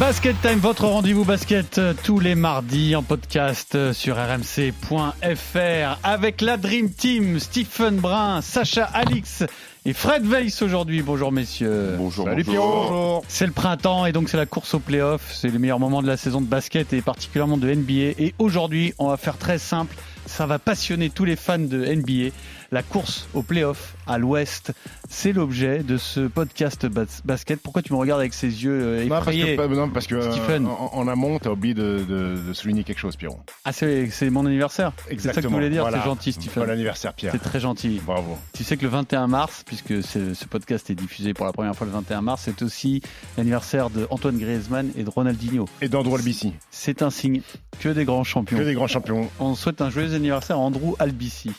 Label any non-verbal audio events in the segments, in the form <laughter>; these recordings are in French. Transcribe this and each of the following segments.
Basket Time, votre rendez-vous basket euh, tous les mardis en podcast euh, sur rmc.fr avec la Dream Team, Stephen Brun, Sacha Alix et Fred Weiss aujourd'hui. Bonjour messieurs. Bonjour. Salut Pierrot. C'est le printemps et donc c'est la course au playoff. C'est le meilleur moment de la saison de basket et particulièrement de NBA. Et aujourd'hui, on va faire très simple. Ça va passionner tous les fans de NBA. La course au playoff à l'ouest, c'est l'objet de ce podcast bas- basket. Pourquoi tu me regardes avec ces yeux euh, Non, parce effrayés que, non, parce que euh, Stephen. en, en amont, t'as oublié de, de- de souligner quelque chose, Pierrot. Ah, c'est mon anniversaire C'est ça que tu voulais dire Voilà. C'est gentil, Stephen. Bon anniversaire, Pierre. C'est très gentil. Bravo. Tu sais que le 21 mars, puisque ce, ce podcast est diffusé pour la première fois le 21 mars, c'est aussi l'anniversaire de Antoine Griezmann et de Ronaldinho. Et d'Andrew Albici. C'est un signe que des grands champions. Que des grands champions. On souhaite un joyeux anniversaire à Andrew Albici.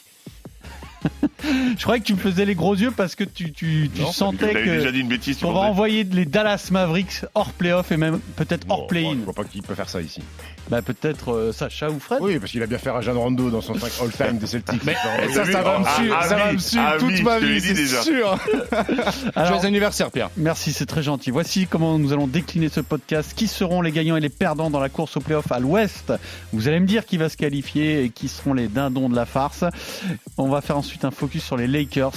<laughs> Je croyais que tu me faisais les gros yeux parce que tu, tu, tu Non, sentais déjà que dit une bêtise on va envoyer les Dallas Mavericks hors playoff et même peut-être hors play-in. Je vois pas qui peut faire ça ici. Bah peut-être euh, Sacha ou Fred. Oui, parce qu'il a bien fait Rajan Rondo dans son 5 all-time des Celtics. Mais- Non, Et ça, ça va me suivre, ça va oui, me suivre toute ma vie, c'est sûr. <laughs> Joyeux anniversaire, Pierre. Merci, c'est très gentil. Voici comment nous allons décliner ce podcast. Qui seront les gagnants et les perdants dans la course au playoff à l'ouest? Vous allez me dire qui va se qualifier et qui seront les dindons de la farce. On va faire ensuite un focus sur les Lakers.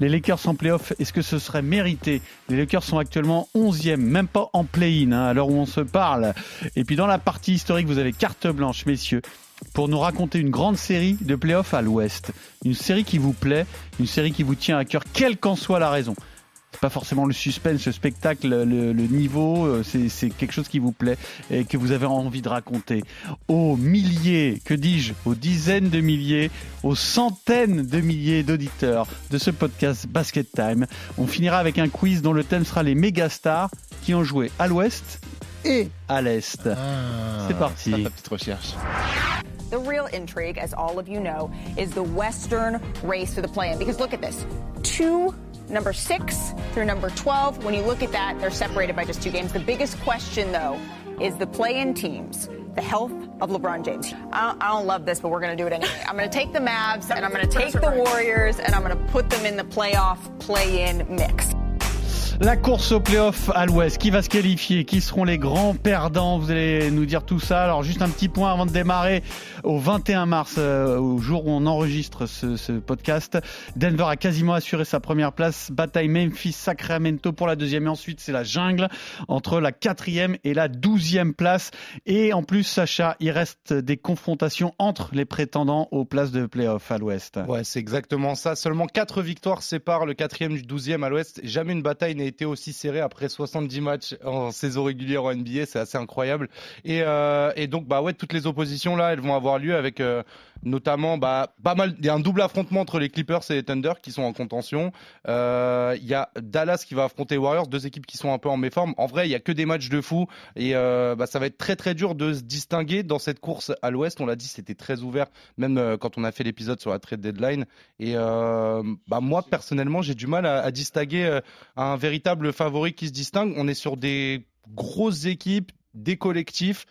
Les Lakers en playoff, est-ce que ce serait mérité Les Lakers sont actuellement 11e, même pas en play-in, hein, à l'heure où on se parle. Et puis dans la partie historique, vous avez carte blanche, messieurs pour nous raconter une grande série de playoffs à l'Ouest. Une série qui vous plaît, une série qui vous tient à cœur, quelle qu'en soit la raison. Pas forcément le suspense, le spectacle, le, le niveau, euh, c'est quelque chose qui vous plaît et que vous avez envie de raconter. Aux milliers, que dis-je, aux dizaines de milliers, aux centaines de milliers d'auditeurs de ce podcast Basket Time, on finira avec un quiz dont le thème sera les méga stars qui ont joué à l'Ouest et à l'Est. C'est parti. Ta petite recherche. The real intrigue, as all of you know, is the Western race to the play-in. Because look at this. Two, number six through number 12, when you look at that, they're separated by just two games. The biggest question, though, is the play-in teams. The health of LeBron James. I don't, I don't love this, but we're going to do it anyway. I'm going to take the Mavs and I'm going to take the Warriors and I'm going to put them in the playoff play-in mix. La course au playoff à l'ouest, qui va se qualifier, qui seront les grands perdants, vous allez nous dire tout ça. Alors juste un petit point avant de démarrer, au 21 mars, euh, au jour où on enregistre ce, ce podcast, Denver a quasiment assuré sa première place, bataille Memphis-Sacramento pour la deuxième et ensuite c'est la jungle entre la quatrième et la douzième place. Et en plus, Sacha, il reste des confrontations entre les prétendants aux places de playoff à l'ouest. Ouais, c'est exactement ça. Seulement 4 victoires séparent le 4e du 12e à l'ouest. Jamais une bataille été aussi serrée après 70 matchs en saison régulière en NBA. C'est assez incroyable. Et, euh, et donc, bah ouais, toutes les oppositions là, elles vont avoir lieu avec euh, notamment bah, pas mal. Il y a un double affrontement entre les Clippers et les Thunder qui sont en contention. Euh, Il y a Dallas qui va affronter les Warriors, deux équipes qui sont un peu en méforme. En vrai, il y a que des matchs de fou et euh, bah, ça va être très très dur de se distinguer dans cette course à l'ouest. On l'a dit, c'était très ouvert, même euh, quand on a fait l'épisode sur la trade deadline. Et bah, moi, personnellement, j'ai du mal à, distinguer un véritable favori qui se distingue. On est sur des grosses équipes, des collectifs.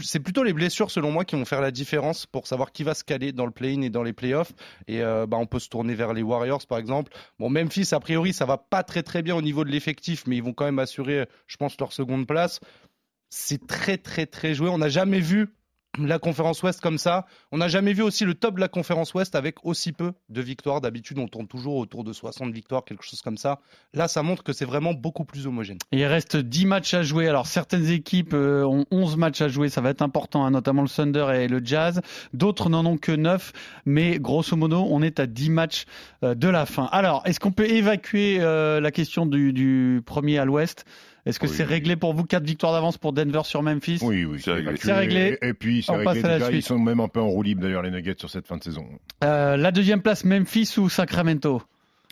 C'est plutôt les blessures, selon moi, qui vont faire la différence pour savoir qui va se caler dans le play-in et dans les playoffs. Et euh, bah, on peut se tourner vers les Warriors, par exemple. Bon, Memphis, a priori, ça va pas très très bien au niveau de l'effectif, mais ils vont quand même assurer, je pense, leur seconde place. C'est très très très joué. On n'a jamais vu la conférence Ouest comme ça. On n'a jamais vu aussi le top de la conférence Ouest avec aussi peu de victoires. D'habitude, on tourne toujours autour de 60 victoires, quelque chose comme ça. Là, ça montre que c'est vraiment beaucoup plus homogène. Il reste 10 matchs à jouer. Alors certaines équipes euh, ont 11 matchs à jouer, ça va être important, hein, notamment le Thunder et le Jazz. D'autres n'en ont que 9, mais grosso modo, on est à 10 matchs euh, de la fin. Alors, est-ce qu'on peut évacuer euh, la question du premier à l'ouest? Est-ce que Oui, c'est réglé pour vous 4 victoires d'avance pour Denver sur Memphis Oui, oui, C'est réglé. évacué. C'est réglé. Et, et puis, c'est On réglé passe à la déjà. suite. Ils sont même un peu en roue libre, d'ailleurs, les Nuggets, sur cette fin de saison. Euh, La deuxième place, Memphis ou Sacramento?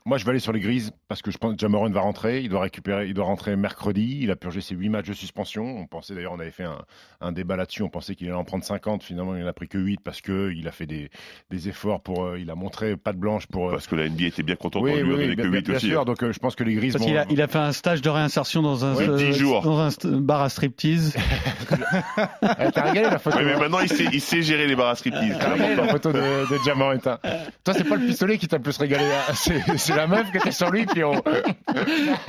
Moi, je vais aller sur les grises parce que je pense que Jamoran va rentrer. Il doit récupérer, il doit rentrer mercredi. Il a purgé ses 8 matchs de suspension. On pensait d'ailleurs, on avait fait un, un débat là-dessus. On pensait qu'il allait en prendre 50. Finalement, il n'en a pris que 8 parce que il a fait des, des efforts pour. euh, il a montré patte blanche pour. euh, Parce que la NBA était bien contente oui, de lui oui, en oui, donner que bien, 8 bien aussi. sûr. Donc, euh, je pense que les grises Parce vont. qu'il a, il a fait un stage de réinsertion dans un, Oui, euh, 10 jours. dans un bar à striptease. Eh, <laughs> T'as régalé la photo. Oui, mais maintenant, il sait, il sait gérer les barres à striptease. T'as la photo de, de Jamorantin. Toi, c'est pas le pistolet qui t'a le plus régalé. hein. <laughs> C'est la meuf qui était sur lui. On...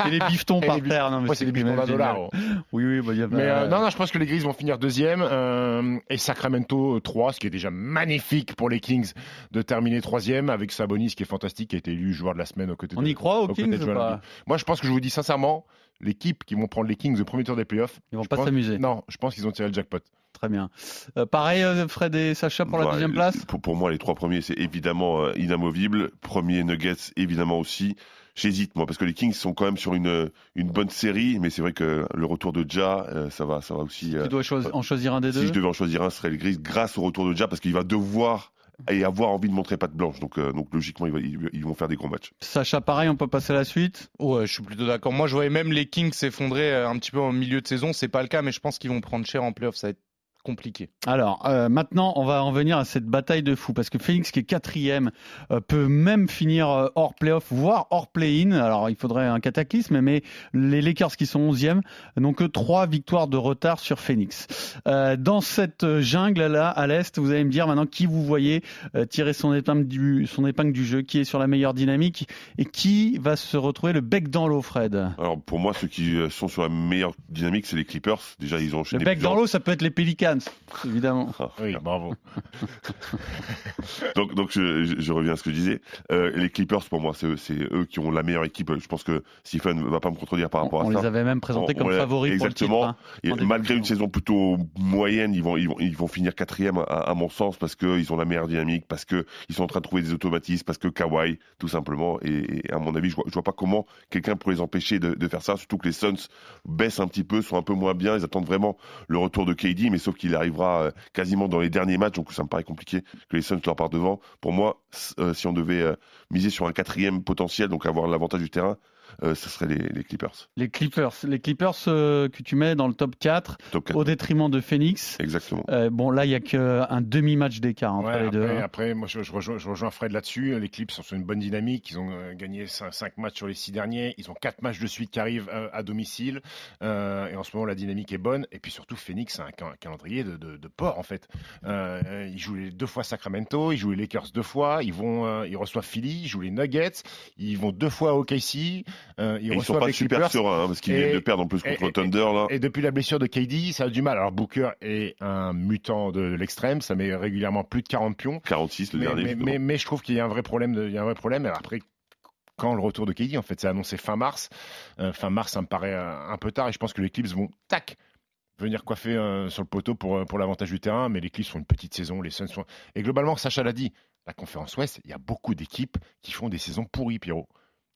Et les bifetons Et par les bif- terre. Non, mais Ouais, c'est des bifetons d'un dollar. oh. Oui, oui, bah, y a Mais euh, non, non, je pense que les Grises vont finir deuxième euh, et Sacramento euh, 3, ce qui est déjà magnifique pour les Kings de terminer troisième avec Sabonis qui est fantastique, qui a été élu joueur de la semaine aux côtés On de, y croit aux Kings ou pas. Moi, je pense que je vous dis sincèrement, l'équipe qui vont prendre les Kings au premier tour des playoffs, Ils vont pas pense- s'amuser. Non, je pense qu'ils ont tiré le jackpot. Très bien. Euh, pareil, euh, Fred et Sacha pour la Ouais, deuxième place pour, pour moi, les trois premiers, c'est évidemment euh, inamovible. Premier Nuggets, évidemment aussi. J'hésite, moi, parce que les Kings sont quand même sur une, une bonne série, mais c'est vrai que le retour de Ja, euh, ça va, ça va aussi. euh, Tu dois choisi- en choisir un des si deux je devais en choisir un, ce serait le Gris, grâce au retour de Ja, parce qu'il va devoir et avoir envie de montrer patte blanche. Donc, euh, donc logiquement, ils, vont faire des gros matchs. Sacha, pareil, on peut passer à la suite Ouais, je suis plutôt d'accord. Moi, je voyais même les Kings s'effondrer un petit peu en milieu de saison. C'est pas le cas, mais je pense qu'ils vont prendre cher en playoff. Ça va être compliqué. Alors, euh, maintenant, on va en venir à cette bataille de fou, parce que Phoenix, qui est quatrième, euh, peut même finir euh, hors playoff, voire hors play-in. Alors, il faudrait un cataclysme, mais les Lakers, qui sont onzième, n'ont que trois victoires de retard sur Phoenix. Euh, dans cette jungle-là, à l'Est, vous allez me dire maintenant qui vous voyez euh, tirer son épingle, du, son épingle du jeu, qui est sur la meilleure dynamique, et qui va se retrouver le bec dans l'eau, Fred? Alors, pour moi, ceux qui sont sur la meilleure dynamique, c'est les Clippers. Déjà, ils ont Le enchaîné bec plusieurs- dans l'eau, ça peut être les Pelicans, évidemment. Ah, Oui, bravo. <laughs> donc, donc je, je- je reviens à ce que je disais. Euh, les Clippers, pour moi, c'est eux, c'est eux qui ont la meilleure équipe. Je pense que Stephen ne va pas me contredire par rapport on à ça. les avait même présentés On- comme favoris pour le titre. exactement. hein. Et en début malgré une saison. saison plutôt moyenne, ils vont, ils vont, ils vont finir quatrième à, à mon sens parce qu'ils ont la meilleure dynamique, parce qu'ils sont en train de trouver des automatismes, parce que Kawhi, tout simplement. Et, et à mon avis, je vois, je vois pas comment quelqu'un pourrait les empêcher de, de faire ça, surtout que les Suns baissent un petit peu, sont un peu moins bien. Ils attendent vraiment le retour de KD, mais sauf qu'il arrivera euh, quasiment dans les derniers matchs, donc ça me paraît compliqué que les Suns leur partent devant. Pour moi, euh, si on devait euh, miser sur un quatrième potentiel, donc avoir l'avantage du terrain, ce serait les, les Clippers. Les Clippers, les Clippers euh, que tu mets dans le top 4 Top 4. au détriment de Phoenix. Exactement. Euh, bon, là, il n'y a qu'un demi-match d'écart entre Ouais, les deux. après, hein. après, moi, je, je rejoins, je rejoins Fred là-dessus. Les Clips sont sur une bonne dynamique. Ils ont euh, gagné 5, matchs sur les 6 derniers. Ils ont 4 matchs de suite qui arrivent euh, à domicile. Euh, et en ce moment, la dynamique est bonne. Et puis surtout, Phoenix a un, ca- un calendrier de, de, de porc, en fait. Euh, ils jouent les deux fois Sacramento. Ils jouent les Lakers deux fois. Ils, vont, euh, ils reçoivent Philly. Ils jouent les Nuggets. Ils vont deux fois au KC. Euh, ils ils sont pas les super Clippers. sereins, hein, parce qu'ils viennent de perdre en plus contre et- le Thunder, là. Et depuis la blessure de KD, ça a du mal. Alors Booker est un mutant de l'extrême, ça met régulièrement plus de 40 pions. 46 le Mais, dernier. mais, mais- mais je trouve qu'il y a un vrai problème. De, il y a un vrai problème. Et après, quand le retour de KD, en fait, c'est annoncé fin mars. Euh, fin mars, ça me paraît un peu tard. Et je pense que les Clips vont tac venir coiffer euh, sur le poteau pour, pour l'avantage du terrain. Mais les Clips font une petite saison. Les Suns sont... Et globalement, Sacha l'a dit, la conférence Ouest, il y a beaucoup d'équipes qui font des saisons pourries, Pierrot.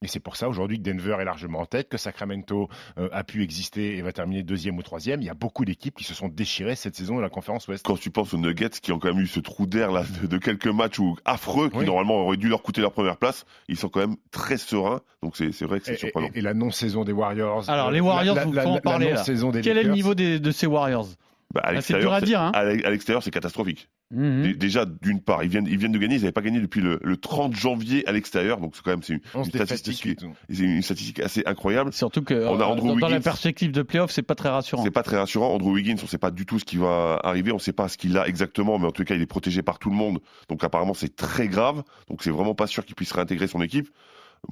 Et c'est pour ça aujourd'hui que Denver est largement en tête, que Sacramento euh, a pu exister et va terminer deuxième ou troisième. Il y a beaucoup d'équipes qui se sont déchirées cette saison de la conférence Ouest. Quand tu penses aux Nuggets qui ont quand même eu ce trou d'air là de, de quelques matchs où, affreux qui Oui. normalement auraient dû leur coûter leur première place, ils sont quand même très sereins. Donc c'est c'est vrai que c'est surprenant. et- et la non-saison des Warriors. Alors, euh, les Warriors, la, vous la, faut en la- parler, la là. des Quel est le niveau des- de ces Warriors? Bah, à l'extérieur, c'est catastrophique. Dé- Déjà, d'une part, ils viennent, ils viennent de gagner, ils n'avaient pas gagné depuis le, le 30 janvier à l'extérieur, donc c'est quand même c'est une, 11 une défaites de statistique, suite. c'est une statistique assez incroyable. Surtout que On a euh, Andrew dans, dans la Wiggins. perspective de playoff, c'est pas très rassurant. C'est pas très rassurant. Andrew Wiggins, on sait pas du tout ce qui va arriver, on sait pas ce qu'il a exactement, mais en tout cas, il est protégé par tout le monde. Donc apparemment, c'est très grave. Donc c'est vraiment pas sûr qu'il puisse réintégrer son équipe.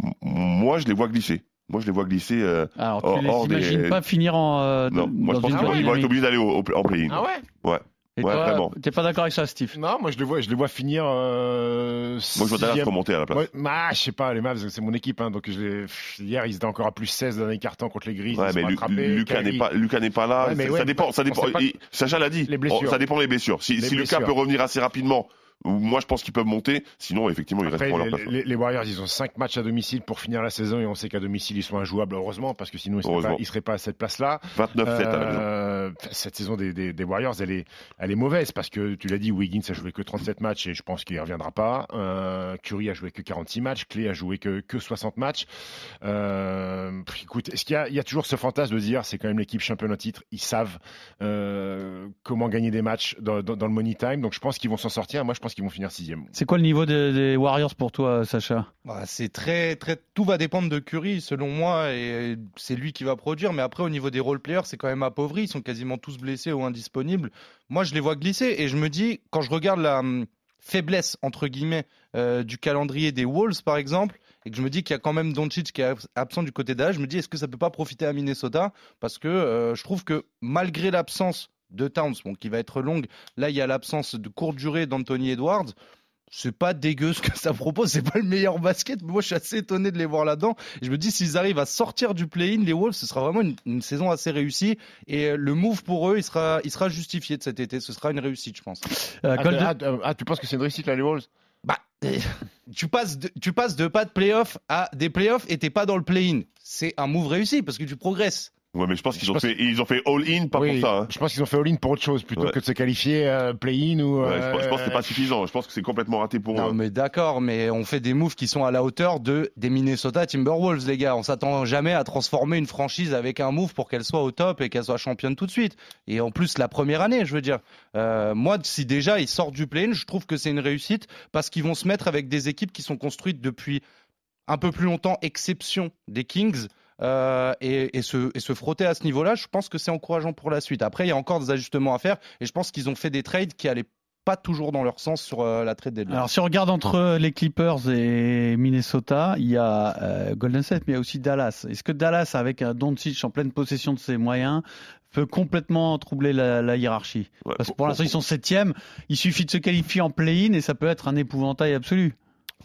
M- moi, je les vois glisser. Moi, je les vois glisser. euh, Alors, tu hors- les hors des- pas finir en, euh, Non, moi, je pense qu'ils vont- être obligés d'aller en play-in. Ah ouais? Ouais. Et Ouais, toi, vraiment. T'es pas d'accord avec ça, Steve? Non, moi je les vois, je les vois finir. Euh, Moi, je vois Dallas remonter à la place. Ouais, ah, je sais pas, les Mavs, c'est mon équipe, hein, donc je les... hier ils étaient encore à plus 16 dans les cartons contre les Grises. Ouais, mais. Lucas n'est pas, Lucas n'est pas là. Ouais, mais ça, ouais, ça dépend, ça dépend. Sacha l'a dit. Les blessures. Oh, ça dépend des blessures. Si, Les si Lucas peut revenir assez rapidement, Moi, je pense qu'ils peuvent monter. Sinon, effectivement, ils Après, resteront à leur place. les- les Warriors, ils ont 5 matchs à domicile pour finir la saison et on sait qu'à domicile, ils sont injouables, heureusement, parce que sinon, ils seraient, Heureusement. pas, ils seraient pas à cette place-là. 29-7 à la maison. Euh, cette saison des, des- des Warriors, elle est, elle est mauvaise parce que tu l'as dit, Wiggins a joué que 37 matchs et je pense qu'il ne reviendra pas. Euh, Curry a joué que 46 matchs. Clay a joué que, que 60 matchs. Euh, écoute, est-ce qu'il y a, il y a toujours ce fantasme de dire c'est quand même l'équipe championne au titre. Ils savent euh, comment gagner des matchs dans, dans- dans le money time. Donc je pense qu'ils vont s'en sortir. Moi, je pense qu'ils vont finir sixième. C'est quoi le niveau des, des Warriors pour toi, Sacha? Bah, c'est très, très, tout va dépendre de Curry, selon moi, et c'est lui qui va produire. Mais après, au niveau des role players, c'est quand même appauvri. Ils sont quasiment tous blessés ou indisponibles. Moi, je les vois glisser et je me dis, quand je regarde la hum, faiblesse, entre guillemets, euh, du calendrier des Wolves, par exemple, et que je me dis qu'il y a quand même Doncic qui est abs- absent du côté d'âge, je me dis, est-ce que ça peut pas profiter à Minnesota? Parce que euh, je trouve que malgré l'absence de Towns, bon, qui va être longue, là, il y a l'absence de courte durée d'Anthony Edwards c'est pas dégueu ce que ça propose, c'est pas le meilleur basket, mais moi je suis assez étonné de les voir là-dedans. Je me dis s'ils arrivent à sortir du play-in, les Wolves, ce sera vraiment une, une saison assez réussie et euh, le move pour eux, il sera, il sera justifié de cet été. Ce sera une réussite, je pense. Euh, Ah, ah, ah, ah, tu penses que c'est une réussite là, les Wolves? Bah, euh, <laughs> tu passes, de, tu passes de pas de playoff à des playoffs et t'es pas dans le play-in. C'est un move réussi parce que tu progresses. Ouais, mais je pense qu'ils ont pense- fait, ils ont fait all-in, pas Oui, pour ça. hein. Je pense qu'ils ont fait all-in pour autre chose plutôt Ouais. que de se qualifier euh, play-in ou. Ouais, je, pense, je pense que c'est euh, pas suffisant. Je pense que c'est complètement raté pour Non, eux. mais d'accord, mais on fait des moves qui sont à la hauteur de des Minnesota Timberwolves, les gars. On s'attend jamais à transformer une franchise avec un move pour qu'elle soit au top et qu'elle soit championne tout de suite. Et en plus, la première année, je veux dire. Euh, moi, si déjà ils sortent du play-in, je trouve que c'est une réussite parce qu'ils vont se mettre avec des équipes qui sont construites depuis un peu plus longtemps, exception des Kings. Euh, et, et se, et se frotter à ce niveau-là, je pense que c'est encourageant pour la suite. Après, il y a encore des ajustements à faire et je pense qu'ils ont fait des trades qui allaient pas toujours dans leur sens sur euh, la trade deadline. Alors si on regarde entre les Clippers et Minnesota, il y a euh, Golden State, mais il y a aussi Dallas. Est-ce que Dallas, avec un Doncic en pleine possession de ses moyens, peut complètement troubler la, la hiérarchie? Ouais, Parce que pour l'instant, ils sont septième. Il suffit de se qualifier en play-in et ça peut être un épouvantail absolu.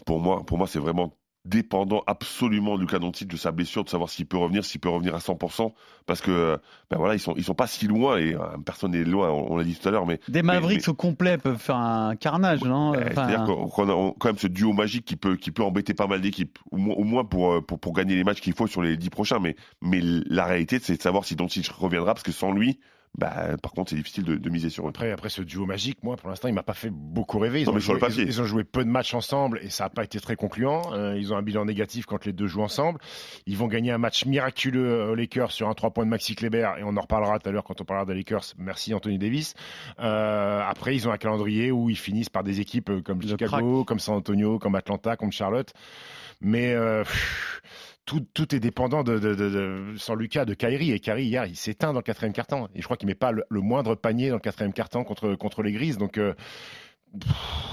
pour moi, pour moi, c'est vraiment dépendant absolument de Luka Doncic de sa blessure, de savoir s'il peut revenir, s'il peut revenir à 100%, parce que ben voilà, ils sont ils sont pas si loin et euh, personne n'est loin, on, on l'a dit tout à l'heure, mais Des Mavericks au complet peuvent faire un carnage, non euh, Enfin, c'est-à-dire qu'on a quand même ce duo magique qui peut qui peut embêter pas mal d'équipes, au moins, au moins pour, euh, pour pour gagner les matchs qu'il faut sur les dix prochains, mais mais la réalité c'est de savoir si Doncic reviendra, parce que sans lui, bah par contre c'est difficile de, de miser sur eux. Après, après ce duo magique, moi, pour l'instant, il m'a pas fait beaucoup rêver. Ils, Non, ont mais sur joué, le papier. ils, ils ont joué peu de matchs ensemble et ça n'a pas été très concluant. Euh, ils ont un bilan négatif quand les deux jouent ensemble. Ils vont gagner un match miraculeux aux Lakers sur un 3 points de Maxi Kleber et on en reparlera tout à l'heure quand on parlera des Lakers. Merci Anthony Davis. Euh, après, ils ont un calendrier où ils finissent par des équipes euh, comme Chicago, comme San Antonio, comme Atlanta, comme Charlotte. Mais euh, pff, tout, est dépendant de, de, de, de- sans Lucas de Kyrie et hier il s'éteint dans le quatrième carton et je crois qu'il met pas le, moindre panier dans le quatrième carton contre contre les Grises. Donc euh,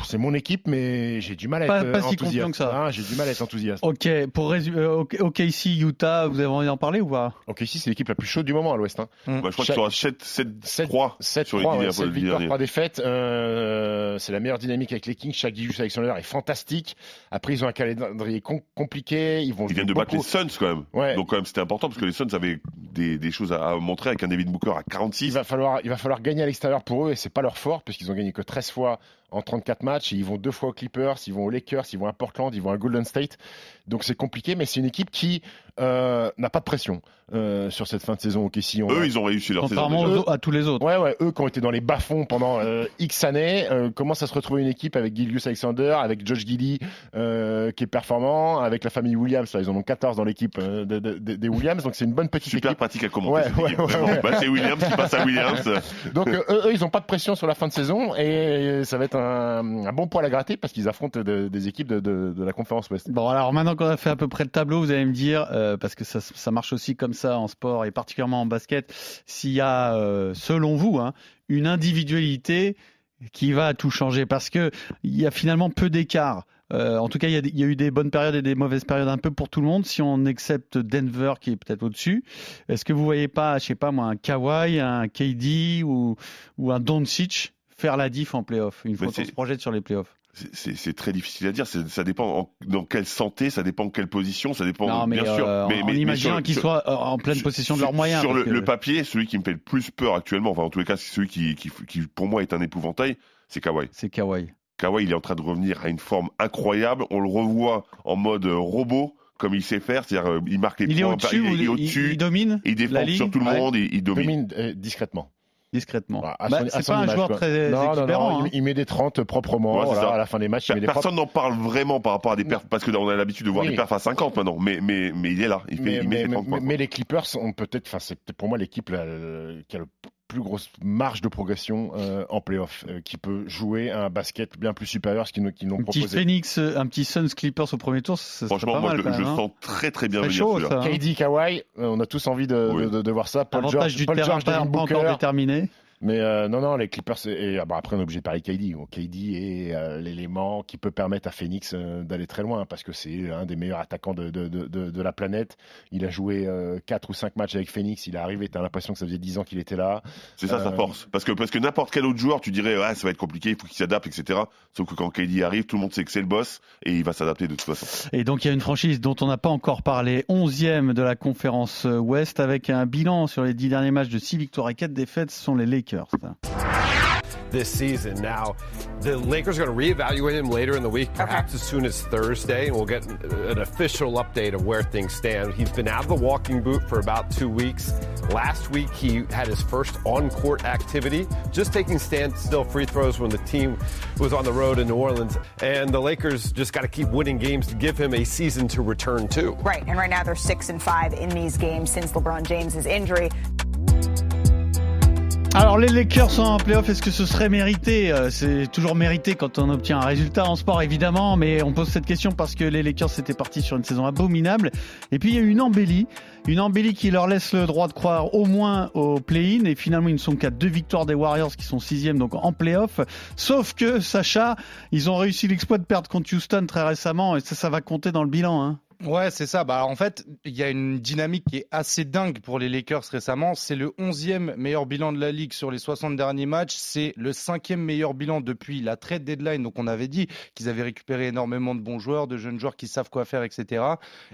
c'est mon équipe mais j'ai du mal à être Pas- euh, pas si enthousiaste confiant que ça. Ah, j'ai du mal à être enthousiaste Ok, pour résumer, euh, ok, ok, ici Utah, vous avez envie d'en parler ou pas ok ici c'est l'équipe la plus chaude du moment à l'ouest hein. Bah, je crois Chaque- qu'ils sont à 7 7 7 3 7 sur les 3 dix ouais, derniers- sept les dix victoires derniers. 3 défaites euh, c'est la meilleure dynamique avec les Kings chaque Gilgeous Alexander est fantastique après ils ont un calendrier com- compliqué ils vont Ils viennent de battre les. Suns quand même. Ouais. Donc quand même c'était important parce que les Suns avaient des, des choses à, à montrer avec un David Booker à il 46. va falloir, il va falloir gagner à l'extérieur pour eux et c'est pas leur fort puisqu'ils ont gagné que 13 fois en 34 matchs ils vont deux fois aux Clippers, ils vont aux Lakers, ils vont à Portland, ils vont à Golden State. Donc c'est compliqué, mais c'est une équipe qui euh, n'a pas de pression euh, sur cette fin de saison. Ok, si on Eux, ils ont réussi leur saison. Contrairement déjà. aux- à tous les autres. Ouais, ouais, eux qui ont été dans les bas-fonds pendant euh, X années, euh, commencent à se retrouver une équipe avec Gilius Alexander, avec Josh Giddy euh, qui est performant, avec la famille Williams. Là, ils en ont 14 dans l'équipe euh, de- de- de- des Williams, donc c'est une bonne petite Super équipe. pratique à commenter. Ouais, ouais. Bah, c'est Williams qui passe à Williams. <laughs> Donc euh, eux, eux, ils n'ont pas de pression sur la fin de saison et ça va être un, un bon poil à gratter parce qu'ils affrontent de- des équipes de, de- de la conférence Ouest. Bon, alors maintenant qu'on a fait à peu près le tableau, vous allez me dire, euh, parce que ça, ça marche aussi comme ça en sport et particulièrement en basket, s'il y a, euh, selon vous, hein, une individualité qui va tout changer, parce que il y a finalement peu d'écart. Euh, en tout cas, il y, a, y eu des bonnes périodes et des mauvaises périodes un peu pour tout le monde. Si on accepte Denver qui est peut-être au-dessus, est-ce que vous voyez pas, je sais pas moi, un Kawhi, un KD ou, ou un Doncic faire la diff en playoff une fois Mais qu'on se projette sur les playoffs? C'est- très difficile à dire. Ça dépend en- dans quelle santé, ça dépend en quelle position, ça dépend Non, mais bien sûr. euh, mais, en mais- imaginant qu'ils soient euh, en pleine sur- possession de leurs moyens. Sur le, que- le papier, celui qui me fait le plus peur actuellement, enfin en tous les cas, c'est celui qui, qui, qui pour moi est un épouvantail, c'est Kawhi. C'est Kawhi. Kawhi, il est en train de revenir à une forme incroyable. On le revoit en mode euh, robot, comme il sait faire. C'est-à-dire, il marque les Il est points, au-dessus, il, est- il est il, au-dessus, il domine il défend la ligne sur tout le Ouais, monde, il, il domine. Domine euh, discrètement. Discrètement. Bah, à c'est pas un joueur quoi. très Non, non, non, exubérant. hein. il, il met des 30 proprement. Ouais, voilà, à la fin des matchs, il met des Personne n'en parle vraiment par rapport à des perfs, parce qu'on a l'habitude de voir Oui. des perfs à 50 maintenant, mais, mais, mais il est là, il, fait, mais, il met mais- ses 30 mais- points. mais les Clippers ont peut-être, enfin c'est pour moi l'équipe qui a le plus grosse marge de progression euh, en playoff, euh, qui peut jouer un basket bien plus supérieur à ce qu'ils nous, qu'ils nous ont Un petit proposé. Phoenix, euh, un petit Suns Clippers au premier tour, ça serait Franchement, pas moi, mal je, hein. sens très très bien venir chaud, ça. hein. KD, Kawhi, euh, on a tous envie de, Oui. de, de- de voir ça. Paul Avantage George, du Paul terrain George, pas, pas encore déterminé. Mais euh, non, non, les Clippers, c'est- et, ah bah, après on est obligé de parler de KD. Bon, KD est euh, l'élément qui peut permettre à Phoenix euh, d'aller très loin parce que c'est un des meilleurs attaquants de, de, de, de- de la planète. Il a joué 4 ou 5 matchs avec Phoenix. Il est arrivé, tu as l'impression que ça faisait 10 ans qu'il était là. C'est ça sa force. Parce que, parce que n'importe quel autre joueur, tu dirais, ça va être compliqué, il faut qu'il s'adapte, etc. Sauf que quand KD arrive, tout le monde sait que c'est le boss et il va s'adapter de toute façon. Et donc il y a une franchise dont on n'a pas encore parlé, 11e de la conférence Ouest, avec un bilan sur les 10 derniers matchs de 6 victoires et 4 défaites, ce sont les Lakers. This season. Now, the Lakers are going to reevaluate him later in the week, perhaps as soon as Thursday, and we'll get an official update of where things stand. He's been out of the walking boot for about two weeks. Last week, he had his first on court activity, just taking standstill free throws when the team was on the road in New Orleans. And the Lakers just got to keep winning games to give him a season to return to. Right, and right now they're six and five in these games since LeBron James's injury. Alors les Lakers sont en playoff, est-ce que ce serait mérité? Euh, C'est toujours mérité quand on obtient un résultat en sport évidemment, mais on pose cette question parce que les Lakers étaient partis sur une saison abominable. Et puis il y a une embellie, une embellie qui leur laisse le droit de croire au moins au play-in. Et finalement ils ne sont qu'à deux victoires des Warriors qui sont sixième donc en playoff. Sauf que Sacha, ils ont réussi l'exploit de perdre contre Houston très récemment et ça, ça va compter dans le bilan. Hein. Ouais, c'est ça. Bah, en fait, il y a une dynamique qui est assez dingue pour les Lakers récemment. C'est le 11e meilleur bilan de la ligue sur les 60 derniers matchs. C'est le cinquième meilleur bilan depuis la trade deadline. Donc, on avait dit qu'ils avaient récupéré énormément de bons joueurs, de jeunes joueurs qui savent quoi faire, etc.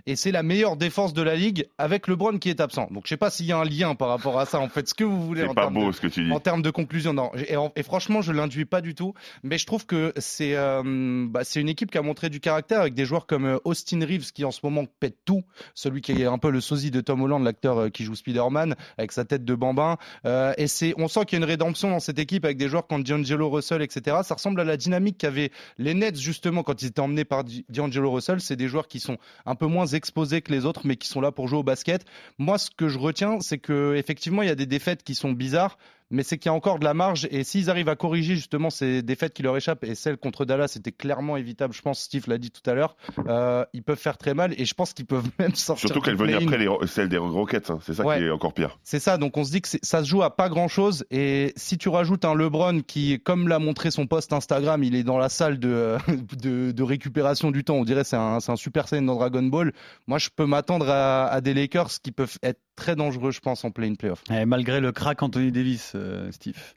Et c'est la meilleure défense de la ligue avec LeBron qui est absent. Donc, je sais pas s'il y a un lien par rapport à ça. En fait, ce que vous voulez en pas termes beau de- ce que tu dis. en termes de conclusion, non. Et, en- et franchement, je l'induis pas du tout. Mais je trouve que c'est euh, bah, une équipe qui a montré du caractère avec des joueurs comme euh, Austin Reeves qui en ce moment pète tout. Celui qui est un peu le sosie de Tom Holland, l'acteur euh, qui joue Spider-Man, avec sa tête de bambin. Euh, et c'est, on sent qu'il y a une rédemption dans cette équipe avec des joueurs comme D'Angelo Russell, etc. Ça ressemble à la dynamique qu'avaient les Nets justement quand ils étaient emmenés par D'Angelo Russell. C'est des joueurs qui sont un peu moins exposés que les autres, mais qui sont là pour jouer au basket. Moi, ce que je retiens, c'est que effectivement, il y a des défaites qui sont bizarres mais c'est qu'il y a encore de la marge et s'ils arrivent à corriger justement ces défaites qui leur échappent et celle contre Dallas c'était clairement évitable je pense Steve l'a dit tout à l'heure euh, ils peuvent faire très mal et je pense qu'ils peuvent <laughs> même sortir Surtout du qu'elle venait play-in. après les, celle des Rockets, hein. c'est ça Ouais. qui est encore pire. C'est ça, donc on se dit que c'est- ça se joue à pas grand chose. Et si tu rajoutes un LeBron qui, comme l'a montré son post Instagram, il est dans la salle de, de, de récupération du temps, on dirait c'est un, c'est un super scène dans Dragon Ball. Moi, je peux m'attendre à, à des Lakers qui peuvent être très dangereux, je pense, en play-in playoff. Et malgré le crack Anthony Davis, euh, Steve.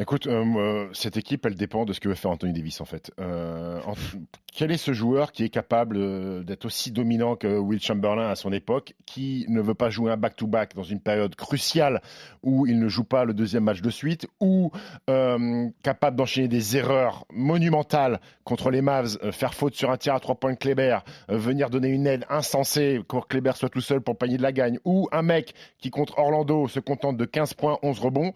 Écoute, euh, cette équipe, elle dépend de ce que veut faire Anthony Davis en fait. Euh, en- <laughs> quel est ce joueur qui est capable euh, d'être aussi dominant que Will Chamberlain à son époque, qui ne veut pas jouer un back-to-back dans une période cruciale où il ne joue pas le deuxième match de suite, ou euh, capable d'enchaîner des erreurs monumentales contre les Mavs, faire faute sur un tir à trois points de Kleber, venir donner une aide insensée pour que Kleber soit tout seul pour le panier de la gagne, ou un mec qui contre Orlando se contente de 15 points, 11 rebonds.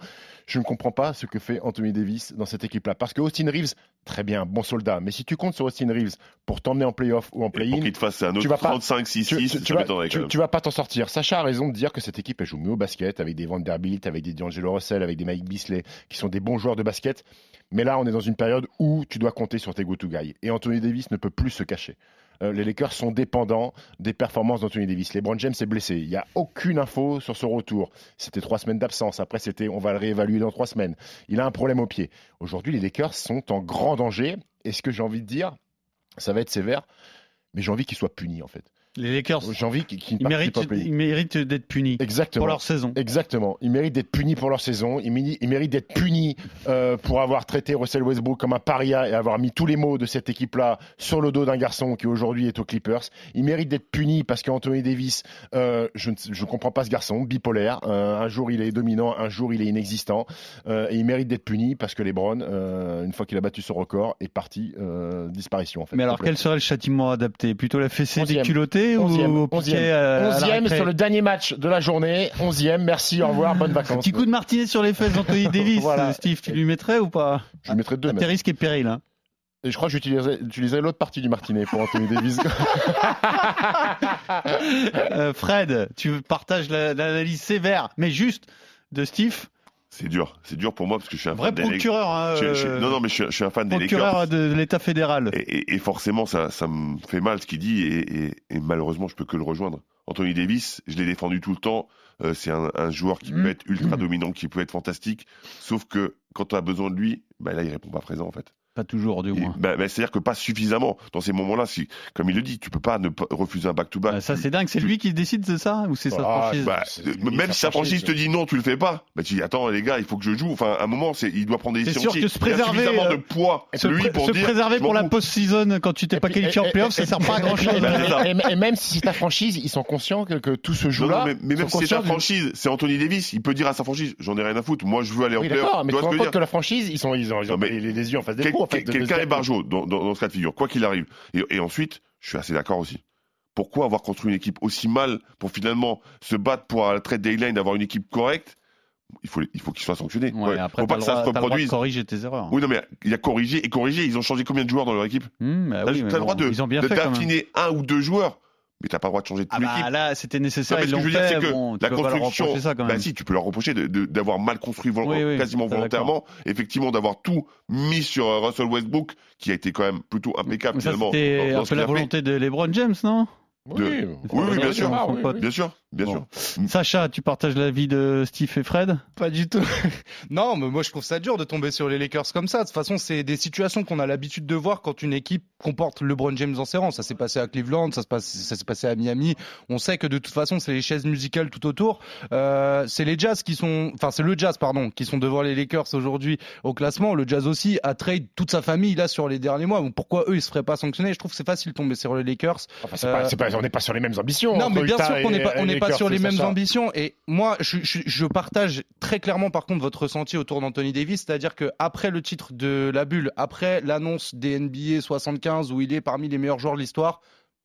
Je ne comprends pas ce que fait Anthony Davis dans cette équipe-là. Parce que Austin Reeves, très bien, bon soldat. Mais si tu comptes sur Austin Reeves pour t'emmener en playoff ou en pour play-in, qu'il te fasse un tu autre vas pas- 35, 6, tu, 6, tu- ça tu vas, m'étonnerait quand tu- même. tu vas pas t'en sortir. Sacha a raison de dire que cette équipe elle joue mieux au basket avec des Vanderbilt, avec des D'Angelo Russell, avec des Mike Bisley qui sont des bons joueurs de basket. Mais là, on est dans une période où tu dois compter sur tes go-to guys. Et Anthony Davis ne peut plus se cacher. Euh, les Lakers sont dépendants des performances d'Anthony Davis. LeBron James est blessé. Il n'y a aucune info sur son retour. C'était trois semaines d'absence. Après, c'était on va le réévaluer dans trois semaines. Il a un problème au pied. Aujourd'hui, les Lakers sont en grand danger. Et ce que j'ai envie de dire, ça va être sévère, mais j'ai envie qu'ils soient punis en fait. Les Lakers, J'ai envie qu'ils ils méritent, pas ils méritent d'être punis Exactement. pour leur saison. Exactement. Ils méritent d'être punis pour leur saison. Ils, ils méritent d'être punis euh, pour avoir traité Russell Westbrook comme un paria et avoir mis tous les mots de cette équipe-là sur le dos d'un garçon qui aujourd'hui est aux Clippers. Ils méritent d'être punis parce qu'Anthony Davis, euh, je ne je comprends pas ce garçon, bipolaire. Euh, un jour il est dominant, un jour il est inexistant. Et il mérite d'être puni parce que LeBron, une fois qu'il a battu son record, est parti disparition. En fait, Mais alors, quel serait le châtiment adapté? Plutôt la fessée Onzième. déculottée ou Onzième, au piquet onzième. à- à la Onzième récré sur le dernier match de la journée. Onzième. Merci, au revoir, bonnes vacances. Petit coup de martinet sur les fesses d'Anthony <laughs> Davis. Voilà. Steve, tu lui mettrais ou pas Je lui mettrai deux. À tes risques et périls. Hein. Et je crois que j'utiliserai j'utiliserai l'autre partie du martinet pour Anthony Davis. <laughs> <laughs> Euh, Fred, tu partages la- l'analyse sévère, mais juste de Steve, C'est dur, c'est dur pour moi parce que je suis un vrai fan procureur. hein, Je- je- euh, non, non, mais je, suis- je suis un fan des procureur de, de l'État fédéral. Et, et- et forcément, ça, ça me fait mal ce qu'il dit, et, malheureusement, je peux que le rejoindre. Anthony Davis, je l'ai défendu tout le temps. euh, c'est un, un joueur qui Mm. peut être ultra dominant, qui peut être fantastique. Sauf que quand tu as besoin de lui, bah là, il répond pas présent en fait. Pas toujours, du moins. bah, bah, C'est-à-dire que pas suffisamment. Dans ces moments-là, si, comme il le dit, tu peux pas ne pas refuser un back-to-back. Euh, ça, c'est dingue. C'est lui qui décide de ça ou c'est sa Ah, franchise Bah, C'est- c'est- même sa si sa franchise te dit non, tu le fais pas. Bah tu dis attends les gars, il faut que je joue. Enfin, à un moment, c'est il doit prendre des C'est décisions. sûr que se Il a préserver, suffisamment euh, de poids Se, lui pour se dire. préserver pour la post-season quand tu t'es pas qualifié en playoff, ça sert pas à grand chose. Et, Bah, c'est et- même si c'est ta franchise, ils sont conscients que, que tout se joue Non, là. non, mais, même si c'est ta franchise, c'est Anthony Davis, il peut dire à sa franchise, j'en ai rien à foutre, moi je veux aller en playoff. d'accord, mais Tu que la franchise, ils sont, ils ont, les, yeux en face des en fait. Quelqu'un est barjot dans, dans, dans ce cas de figure, quoi qu'il arrive. Et, et ensuite, je suis assez d'accord aussi. Pourquoi avoir construit une équipe aussi mal pour finalement se battre pour à la trade deadline d'avoir une équipe correcte? Il faut, il faut qu'il soit sanctionné. Ouais, Ouais. après, faut pas que ça droit- se reproduise. corriger tes erreurs. Oui, non, mais il y a corrigé et corrigé. Ils ont changé combien de joueurs dans leur équipe? Hmm, bah oui, mais le droit bon, de, ils ont bien de fait un ou deux joueurs, mais t'as pas le droit de changer de Ah toute bah l'équipe. là, c'était Non, nécessaire. mais ce que je veux dire, c'est que bon, la construction, reprocher ça quand bah si, tu peux leur reprocher d'avoir mal construit vol- Oui, oui, quasiment volontairement, effectivement d'avoir tout mis sur euh, Russell Westbrook, qui a été quand même plutôt impeccable Mais ça, finalement. c'était un peu la volonté de LeBron James, non? Oui, de- oui, bien sûr. oui. Bien sûr, bien Bon. sûr. Sacha, tu partages l'avis de Steve et Fred? Pas du tout. <laughs> non, mais moi je trouve ça dur de tomber sur les Lakers comme ça. De toute façon, c'est des situations qu'on a l'habitude de voir quand une équipe comporte LeBron James en ses rangs. Ça s'est passé à Cleveland, ça se passe, ça s'est passé à Miami. On sait que de toute façon, c'est les chaises musicales tout autour. Euh, c'est les Jazz qui sont, enfin c'est le Jazz pardon, qui sont devant les Lakers aujourd'hui au classement. Le Jazz aussi a trade toute sa famille là sur les derniers mois. Pourquoi eux ils se feraient pas sanctionner? Je trouve que c'est facile de tomber sur les Lakers. Enfin, c'est pas- Euh, pas- on n'est pas sur les mêmes ambitions. Non, mais bien Utah sûr qu'on n'est pas, on et n'est pas Lakers, sur les mêmes ambitions. Et moi, je, je, je partage très clairement, par contre, votre ressenti autour d'Anthony Davis, c'est-à-dire que après le titre de la bulle, après l'annonce des NBA 75 où il est parmi les meilleurs joueurs de l'histoire,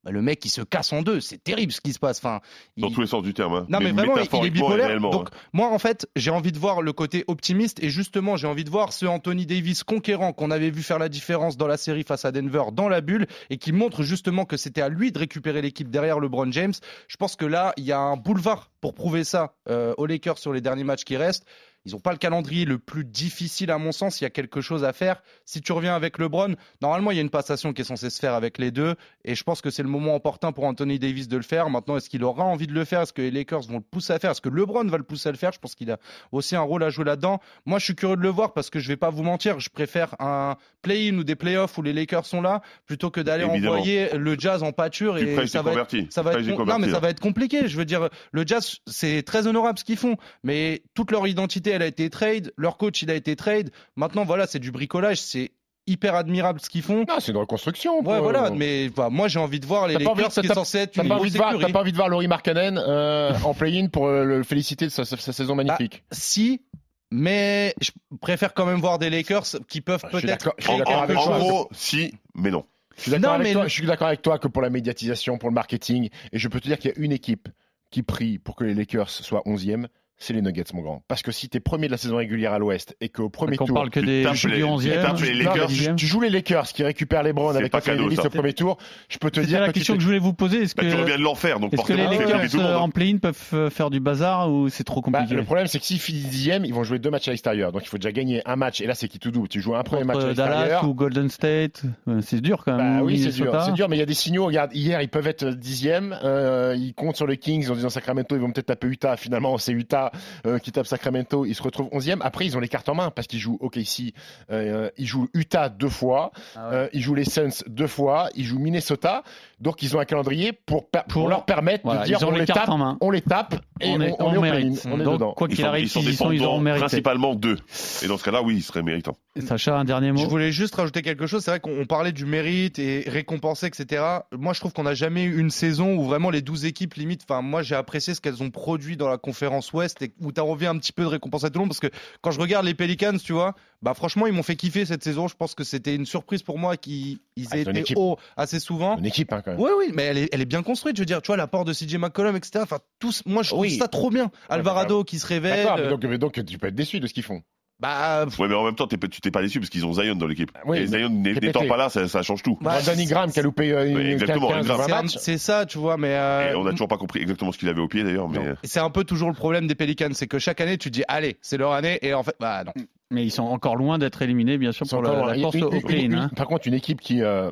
bah, le mec il se casse en deux. C'est terrible ce qui se passe. Enfin, Dans il- tous les sens du terme. Hein. non mais, vraiment, il est bipolaire. Donc hein. moi en fait, j'ai envie de voir le côté optimiste et justement, j'ai envie de voir ce Anthony Davis conquérant qu'on avait vu faire la différence dans la série face à Denver dans la bulle et qui montre justement que c'était à lui de récupérer l'équipe derrière LeBron James. Je pense que là, il y a un boulevard pour prouver ça euh, aux Lakers sur les derniers matchs qui restent. Ils n'ont pas le calendrier le plus difficile à mon sens. Il y a quelque chose à faire. Si tu reviens avec LeBron, normalement il y a une passation qui est censée se faire avec les deux. Et je pense que c'est le moment opportun pour Anthony Davis de le faire. Maintenant, est-ce qu'il aura envie de le faire? Est-ce que les Lakers vont le pousser à faire? Est-ce que LeBron va le pousser à le faire? Je pense qu'il a aussi un rôle à jouer là-dedans. Moi, je suis curieux de le voir parce que je vais pas vous mentir. Je préfère un play-in ou des playoffs où les Lakers sont là plutôt que d'aller envoyer le Jazz en pâture. Tu Et ça va être ça va être non mais ça va être compliqué. Je veux dire, le Jazz c'est très honorable ce qu'ils font, mais toute leur identité elle a été trade, leur coach il a été trade. Maintenant voilà c'est du bricolage, c'est hyper admirable ce qu'ils font. Non, c'est une reconstruction. Ouais quoi. voilà, mais moi j'ai envie de voir les Lakers qui est censé être une pas, envie de voir, pas envie de voir Laurie Markkanen euh, en play-in pour euh, le féliciter de sa, sa- sa saison magnifique. Si, mais je préfère quand même voir des Lakers qui peuvent peut-être d'accord- je suis En, d'accord en- en gros, si, mais non. Je suis d'accord Non, avec mais toi. le- Je suis d'accord avec toi que pour la médiatisation, pour le marketing, et je peux te dire qu'il y a une équipe qui prie pour que les Lakers soient 11e, c'est les Nuggets, mon grand. Parce que si t'es premier de la saison régulière à l'Ouest et qu'au premier tour, parle que tu des tapes les- tu 11e. tapes les Non, Lakers. tu, tu joues les Lakers qui récupèrent les Browns avec pas Anthony cadeau, Davis ça. au premier tour, je peux te dire la que tu question que je voulais vous poser. Est-ce Bah, tu que, reviens de l'enfer, donc est-ce que les tu Lakers tout le euh, monde. en play-in peuvent euh, faire du bazar ou c'est trop Bah, compliqué le problème, c'est que s'ils finissent dixième, ils vont jouer deux matchs à l'extérieur. Donc il faut déjà gagner un match. Et là, c'est qui tout double. Tu joues un premier match à Contre Dallas l'extérieur. ou Golden State, euh, c'est dur quand même. Bah ou oui, c'est dur. C'est dur, mais il y a des signaux. Regarde, hier, ils peuvent être dixième. Ils comptent sur les Kings en disant Sacramento, ils vont peut-être taper Utah. Finalement, c'est Utah Utah, euh, qui tape Sacramento, ils se retrouvent 11e. Après, ils ont les cartes en main parce qu'ils jouent OKC, euh, ils jouent Utah deux fois, Ah ouais. euh, ils jouent les Suns deux fois, ils jouent Minnesota. Donc, ils ont un calendrier pour, per- pour Pour- leur permettre Voilà, de dire ils ont on les tape, en main. on les tape et on, est, on, on est au mérite. play-in, on est Donc, dedans. quoi qu'il arrive, ils sont s'ils y sont, ils auront mérité. principalement d'eux. Et dans ce cas-là, oui, ils seraient méritants. Sacha, un dernier mot Je voulais juste rajouter quelque chose. C'est vrai qu'on on parlait du mérite et récompenser, etc. Moi, je trouve qu'on n'a jamais eu une saison où vraiment les 12 équipes limite. Enfin, moi, j'ai apprécié ce qu'elles ont produit dans la conférence Ouest où tu as envie un petit peu de récompenser à tout le monde parce que quand je regarde les Pelicans, tu vois, bah franchement, ils m'ont fait kiffer cette saison. Je pense que c'était une surprise pour moi qu'ils ils aient été hauts assez souvent. Une équipe, hein, quand même. Oui, oui, mais elle est, elle est bien construite. Je veux dire, tu vois, l'apport de CJ McCollum, etc. Enfin, tous, moi, je trouve Oui. ça trop bien. Alvarado qui se révèle. D'accord, mais euh, donc, mais donc tu peux être déçu de ce qu'ils font. Bah, Ouais, mais en même temps, tu t'es pas déçu parce qu'ils ont Zion dans l'équipe. Oui, et Zion n'étant pas là, ça, ça change tout. bah, Danny Graham qui a loupé euh, une exactement, 15 Graham. 20 c'est ça, tu vois, mais. euh, Et on a toujours pas compris exactement ce qu'il avait au pied d'ailleurs, mais C'est un peu toujours le problème des Pelicans, c'est que chaque année tu te dis allez, c'est leur année et en fait bah non. Mais ils sont encore loin d'être éliminés, bien sûr, pour la, la course Une- au play-in. hein. Par contre, une équipe qui euh,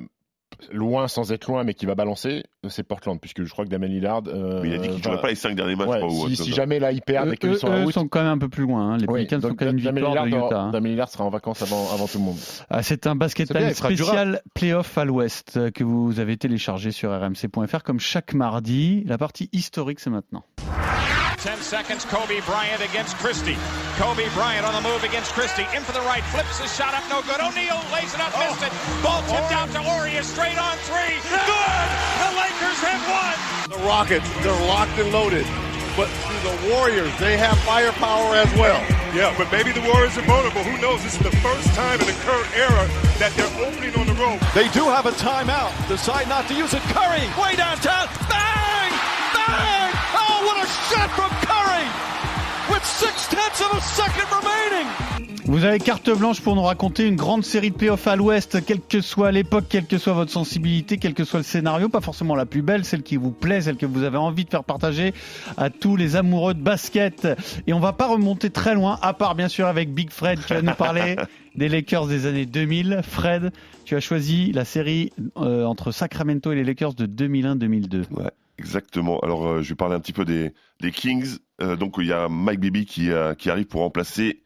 loin sans être loin, mais qui va balancer, c'est Portland, puisque je crois que Damien Lillard. euh, mais il a dit qu'il va- jouerait pas les 5 derniers matchs. Ouais, pas si, si jamais là ils perdent et qu'ils eux- sont en eux route. sont quand même un peu plus loin. hein. Les oui, Pelicans sont quand même une victoire de Utah. hein. Damien Lillard sera en vacances avant, avant tout le monde. Ah, c'est un basket time spécial playoff à l'ouest euh, que vous avez téléchargé sur rmc.fr comme chaque mardi. La partie historique, c'est maintenant. 10 seconds, Kobe Bryant against Christie. Kobe Bryant on the move against Christie. In for the right, flips his shot up, no good. O'Neal lays it up, oh. missed it. Ball tipped oh. out to Aurea, straight on three. Good! The Lakers have won! The Rockets, they're locked and loaded. But the Warriors, they have firepower as well. Yeah, but maybe the Warriors are vulnerable. Who knows? This is the first time in the current era that they're opening on the road. They do have a timeout. Decide not to use it. Curry, way downtown. Bang! Bang! Vous avez carte blanche pour nous raconter une grande série de playoffs à l'ouest, quelle que soit l'époque, quelle que soit votre sensibilité, quel que soit le scénario, pas forcément la plus belle, celle qui vous plaît, celle que vous avez envie de faire partager à tous les amoureux de basket. Et on va pas remonter très loin, à part bien sûr avec Big Fred qui va nous parler <laughs> des Lakers des années 2000. Fred, tu as choisi la série euh, entre Sacramento et les Lakers de 2001-2002. Ouais, exactement. Alors, euh, je vais parler un petit peu des, des Kings. Euh, donc, il y a Mike Bibby qui, euh, qui arrive pour remplacer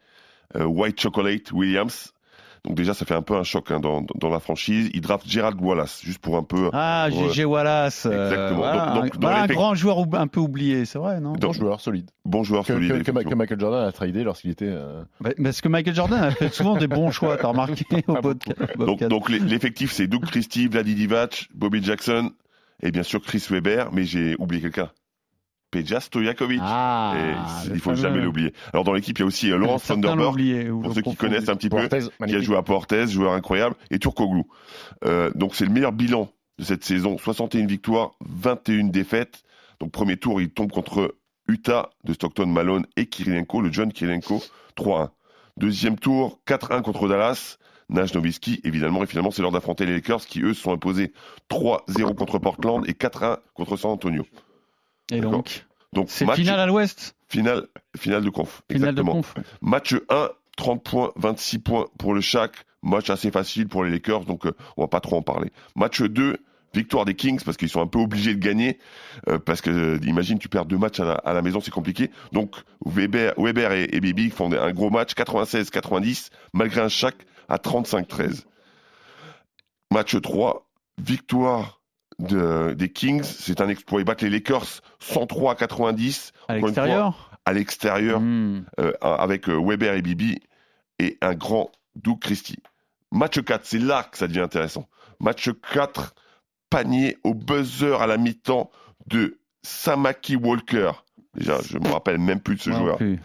euh, White Chocolate Williams. Donc déjà, ça fait un peu un choc hein, dans, dans la franchise. Il draft Gerald Wallace, juste pour un peu... Ah. GG Wallace. Exactement. voilà, Donc- donc, un, voilà grand joueur un peu oublié, c'est vrai, non? Bon joueur, solide. Bon joueur Que, solide. que- que, Michael Jordan a tradé lorsqu'il était. euh, Bah, Parce que Michael Jordan a fait souvent des bons choix, t'as remarqué au Pas podcast. Donc, donc l'e- l'effectif, c'est Doug Christie, Vladi Divac, Bobby Jackson et bien sûr Chris Weber, mais j'ai oublié quelqu'un. Peja Stojakovic. Ah, et il faut fameux. jamais l'oublier. Alors dans l'équipe, il y a aussi euh, Laurence Thunderberg, pour ceux qui connaissent un petit peu, Portez, qui a joué à Portez, joueur incroyable, et Turcoglou. Euh, donc c'est le meilleur bilan de cette saison, 61 victoires, 21 défaites. Donc premier tour, il tombe contre Utah de Stockton Malone et Kirilenko, le jeune Kirilenko, 3-1. Deuxième tour, 4-1 contre Dallas. Nash Nowitzki, évidemment, et finalement, c'est l'heure d'affronter les Lakers qui, eux, se sont imposés 3-0 contre Portland et 4-1 contre San Antonio. Et donc, Donc, c'est finale à l'ouest, finale, finale de conf. finale de Exactement. conf. Match 1, 30 points, 26 points pour le chaque. Match assez facile pour les Lakers, donc euh, on va pas trop en parler. Match 2, victoire des Kings parce qu'ils sont un peu obligés de gagner. euh, parce que, euh, imagine, tu perds deux matchs à la, à la maison, c'est compliqué. Donc Weber, Weber et, et Bibi font un gros match, 96-90, malgré un chaque à 35-13. Match 3, victoire de- des Kings. C'est un exploit. Ils battent les Lakers 103 à 90 À Encore une l'extérieur? à l'extérieur Hmm. euh, avec euh, Weber et Bibi et un grand Doug Christie. Match 4, c'est là que ça devient intéressant. Match 4, panier au buzzer à la mi-temps de Samaki Walker. Déjà, je me rappelle même plus de ce non joueur. plus.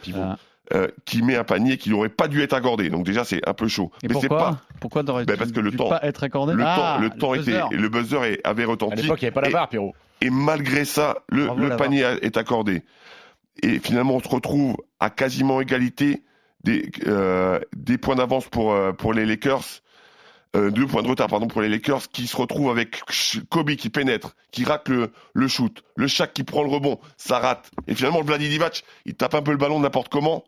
Ah. euh, qui met un panier qui n'aurait pas dû être accordé. Donc déjà, c'est un peu chaud. Et Mais pourquoi pas Pourquoi n'aurait Ben, parce que le dû temps- pas être accordé le Ah, temps. Le temps était buzzer. et le buzzer est- avait À retenti. l'époque, il n'y avait pas la Et- barre, Pierrot. Et malgré ça, le, Bravo, le la panier est accordé. Et finalement, on se retrouve à quasiment égalité des, euh, des points d'avance pour, euh, pour les Lakers. Euh, deux points de retard, pardon, pour les Lakers, qui se retrouvent avec Kobe qui pénètre, qui rate le, le shoot, le Shaq qui prend le rebond, ça rate. Et finalement, le Vladi Divac, il tape un peu le ballon n'importe comment,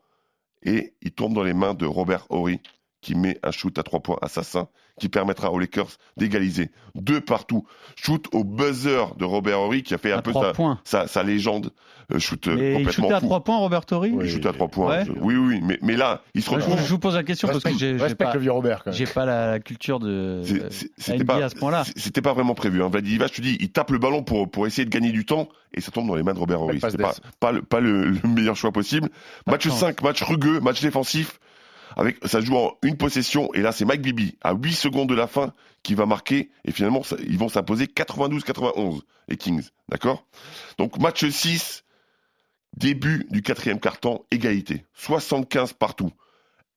et il tombe dans les mains de Robert Horry, qui met un shoot à trois points assassin qui permettra aux Lakers d'égaliser. Deux partout. Shoot au buzzer de Robert Horry qui a fait un peu trois sa, sa, sa légende. Euh, shoot euh, Mais il complètement shootait à fou. 3 points, Robert Torrey Il shootait à trois points. Ouais. Je- Oui, oui, mais, mais là, il se je, retrouve. je vous pose la question parce que j'ai pas, le vieux Robert quand même. j'ai pas la, la culture de euh, C'était NBA pas, à ce point-là. c'est- c'était pas vraiment prévu. Hein. Vladiva, je te dis, il tape le ballon pour, pour essayer de gagner du temps et ça tombe dans les mains de Robert Horry. C'était pas, pas, le, pas le, <laughs> le meilleur choix possible. Match chance. 5, match rugueux, match défensif. Avec, ça joue en une possession et là c'est Mike Bibi à 8 secondes de la fin qui va marquer et finalement ça- ils vont s'imposer 92-91 les Kings, d'accord? Donc match 6, début du quatrième carton, égalité, 75 partout.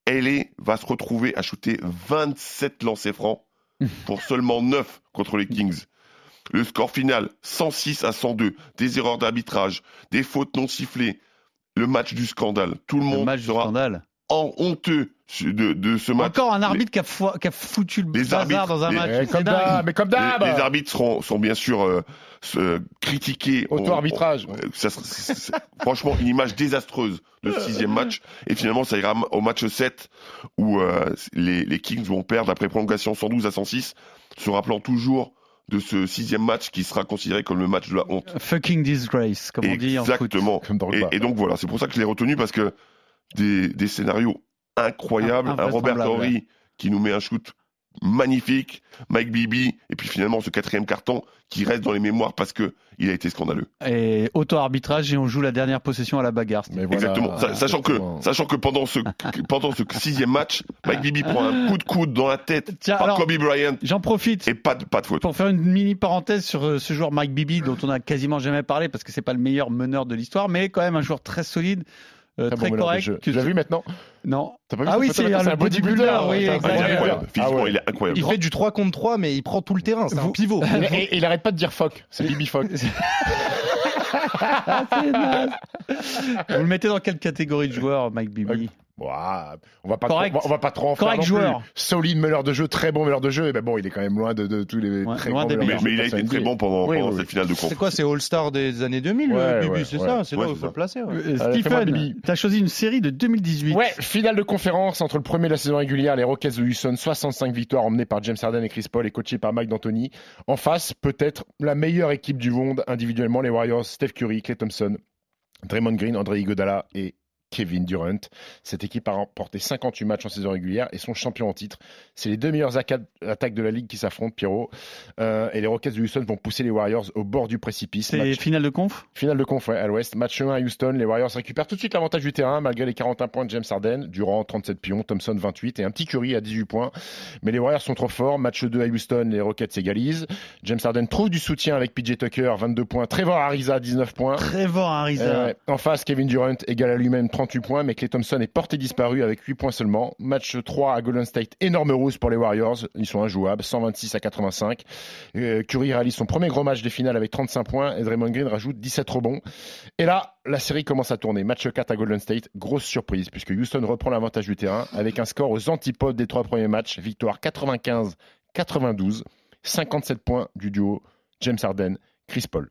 LA va se retrouver à shooter 27 lancers francs <laughs> pour seulement 9 contre les Kings. Le score final, 106 à 102, des erreurs d'arbitrage, des fautes non sifflées, le match du scandale. Tout le Le monde match du sera scandale. En honteux de, de ce match. Encore un arbitre qui, a fo- qui a foutu le Les bazar arbitres, dans un les- match. Eh, comme mais comme d'hab Les, les arbitres seront, sont bien sûr euh, se- critiqués. Auto-arbitrage. franchement, une image désastreuse de ce sixième match. Et finalement, ça ira au match 7 où euh, les, les Kings vont perdre après prolongation 112 à 106, se rappelant toujours de ce sixième match qui sera considéré comme le match de la honte. Fucking disgrace, comme on dit en foot. Exactement. Et, et donc voilà, c'est pour ça que je l'ai retenu parce que des, des scénarios incroyables, un Robert. Horry qui nous met un shoot magnifique, Mike Bibi, et puis finalement ce quatrième carton qui reste dans les mémoires parce que il a été scandaleux. Et auto-arbitrage et on joue la dernière possession à la bagarre. Mais voilà, Exactement. Sa- sachant que, sachant que pendant ce, pendant ce sixième match, Mike Bibi prend un coup de coude dans la tête Tiens, par alors- Kobe Bryant J'en profite et pas de, pas de faute. pour faire une mini parenthèse sur euh, ce joueur Mike Bibi dont on a quasiment jamais parlé parce que c'est pas le meilleur meneur de l'histoire, mais quand même un joueur très solide, euh, Très bon correct. Tu l'as ce- vu maintenant Non. T'as pas vu Ah oui, c'est un bodybuilder, oui, ouais, Ah, il est incroyable. Ah ouais. il est incroyable. Il fait du 3 contre 3, mais il prend tout le terrain. C'est un pivot. Et, <laughs> et- et il arrête pas de dire fuck. C'est Bibi fuck. <laughs> Ah. Vous le mettez dans quelle catégorie de joueur, Mike Bibi? Ouah, on va pas Correct. trop, on va pas trop en faire Correct non plus. joueur. Solide meneur de jeu, très bon meneur de jeu. Et ben bon, il est quand même loin de, de tous les Ouais, très loin des Mais, il a été très bon pendant, Oui, pendant oui, cette finale de conf. C'est quoi C'est All-Star des années 2000, Ouais, le Bibi, ouais, c'est ouais. ça C'est là où il c'est faut ça. le placer. ouais. Euh, Stephen, Bibi. tu as choisi une série de 2018. Ouais, finale de conférence entre le premier de la saison régulière, les Rockets de Houston, 65 victoires emmenées par James Harden et Chris Paul et coachées par Mike D'Antoni. En face, peut-être la meilleure équipe du monde individuellement, les Warriors, Steph Curry, Clay Thompson, Draymond Green, André Iguodala et Kevin Durant. Cette équipe a remporté 58 matchs en saison régulière et sont champions en titre. C'est les deux meilleures attaques de la ligue qui s'affrontent, Pierrot. Euh, et les Rockets de Houston vont pousser les Warriors au bord du précipice. C'est Match- finale de conf? Finale de conf ouais, à l'ouest. Match 1 à Houston. Les Warriors récupèrent tout de suite l'avantage du terrain malgré les 41 points de James Harden. Durant 37 pions, Thompson 28 et un petit Curry à 18 points. Mais les Warriors sont trop forts. Match 2 à Houston. Les Rockets s'égalisent. James Harden trouve du soutien avec PJ Tucker 22 points. Trevor Ariza 19 points. Trevor Ariza. Euh, en face, Kevin Durant égale à lui-même 38 points, mais Clay Thompson est porté disparu avec 8 points seulement. Match 3 à Golden State, énorme rousse pour les Warriors. Ils sont injouables, 126 à 85. Euh, Curry réalise son premier gros match des finales avec 35 points et Draymond Green rajoute 17 rebonds. Et là, la série commence à tourner. Match 4 à Golden State, grosse surprise puisque Houston reprend l'avantage du terrain avec un score aux antipodes des trois premiers matchs. Victoire 95-92, 57 points du duo James Harden, Chris Paul.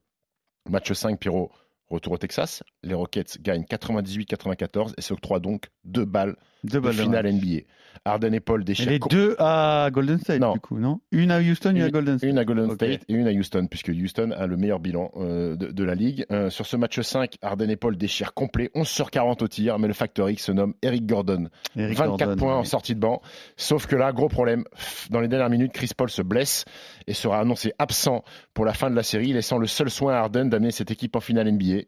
Match 5, Pierrot, retour au Texas. Les Rockets gagnent 98-94 et s'octroient donc deux balles Deux de balles finale. NBA. Harden et Paul déchirent. les deux à Golden State, Non. du coup, non? Une à Houston, une, à Golden State. Une à Golden. State et une à Houston, puisque Houston a le meilleur bilan euh, de, de la ligue. Euh, sur ce match 5, Harden et Paul déchirent complet, 11 sur 40 au tir, mais le facteur X se nomme Eric Gordon. Eric 24 Gordon, points en sortie de banc. Sauf que là, gros problème. Dans les dernières minutes, Chris Paul se blesse et sera annoncé absent pour la fin de la série, laissant le seul soin à Harden d'amener cette équipe en finale NBA.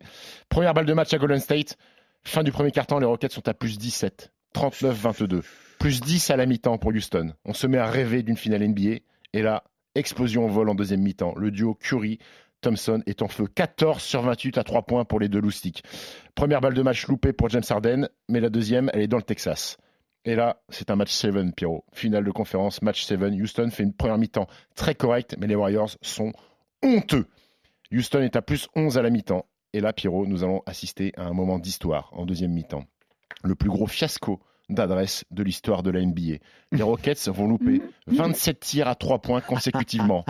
Première balle de match à Golden State. Fin du premier quart-temps, les Rockets sont à plus 17. 39-22. Plus 10 à la mi-temps pour Houston. On se met à rêver d'une finale NBA. Et là, explosion au vol en deuxième mi-temps. Le duo Curry. Thompson est en feu 14 sur 28 à 3 points pour les deux loustiques. Première balle de match loupée pour James Harden, mais la deuxième, elle est dans le Texas. Et là, c'est un match 7, Pierrot. Finale de conférence, match 7. Houston fait une première mi-temps très correcte, mais les Warriors sont honteux. Houston est à plus 11 à la mi-temps. Et là, Pierrot, nous allons assister à un moment d'histoire en deuxième mi-temps. Le plus gros fiasco d'adresse de l'histoire de la NBA. Les Rockets vont louper <laughs> 27 tirs à 3 points consécutivement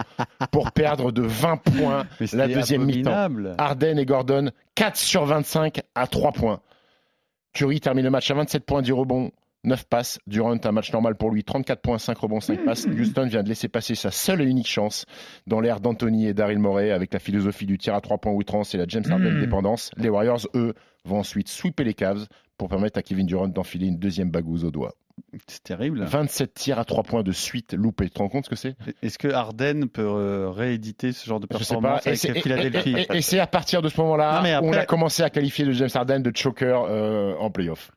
pour perdre de 20 points la deuxième mi-temps. Harden et Gordon, 4 sur 25 à 3 points. Curry termine le match à 27 points du rebond, 9 passes. Durant, un match normal pour lui, 34 points, 5 rebonds, 5 passes. Houston vient de laisser passer sa seule et unique chance dans l'ère d'Anthony et Daryl Morey avec la philosophie du tir à 3 points outrance et la James Harden dépendance. Les Warriors, eux, vont ensuite sweeper les Cavs pour permettre à Kevin Durant d'enfiler une deuxième bagouze au doigt. C'est terrible. 27 tirs à 3 points de suite loupés. Tu te rends compte ce que c'est? Est-ce que Harden peut euh, rééditer ce genre de Je sais pas. performance Et avec et- Philadelphie? et- et- et c'est à partir de ce moment-là où on a commencé à qualifier le James Harden de choker euh, en playoff.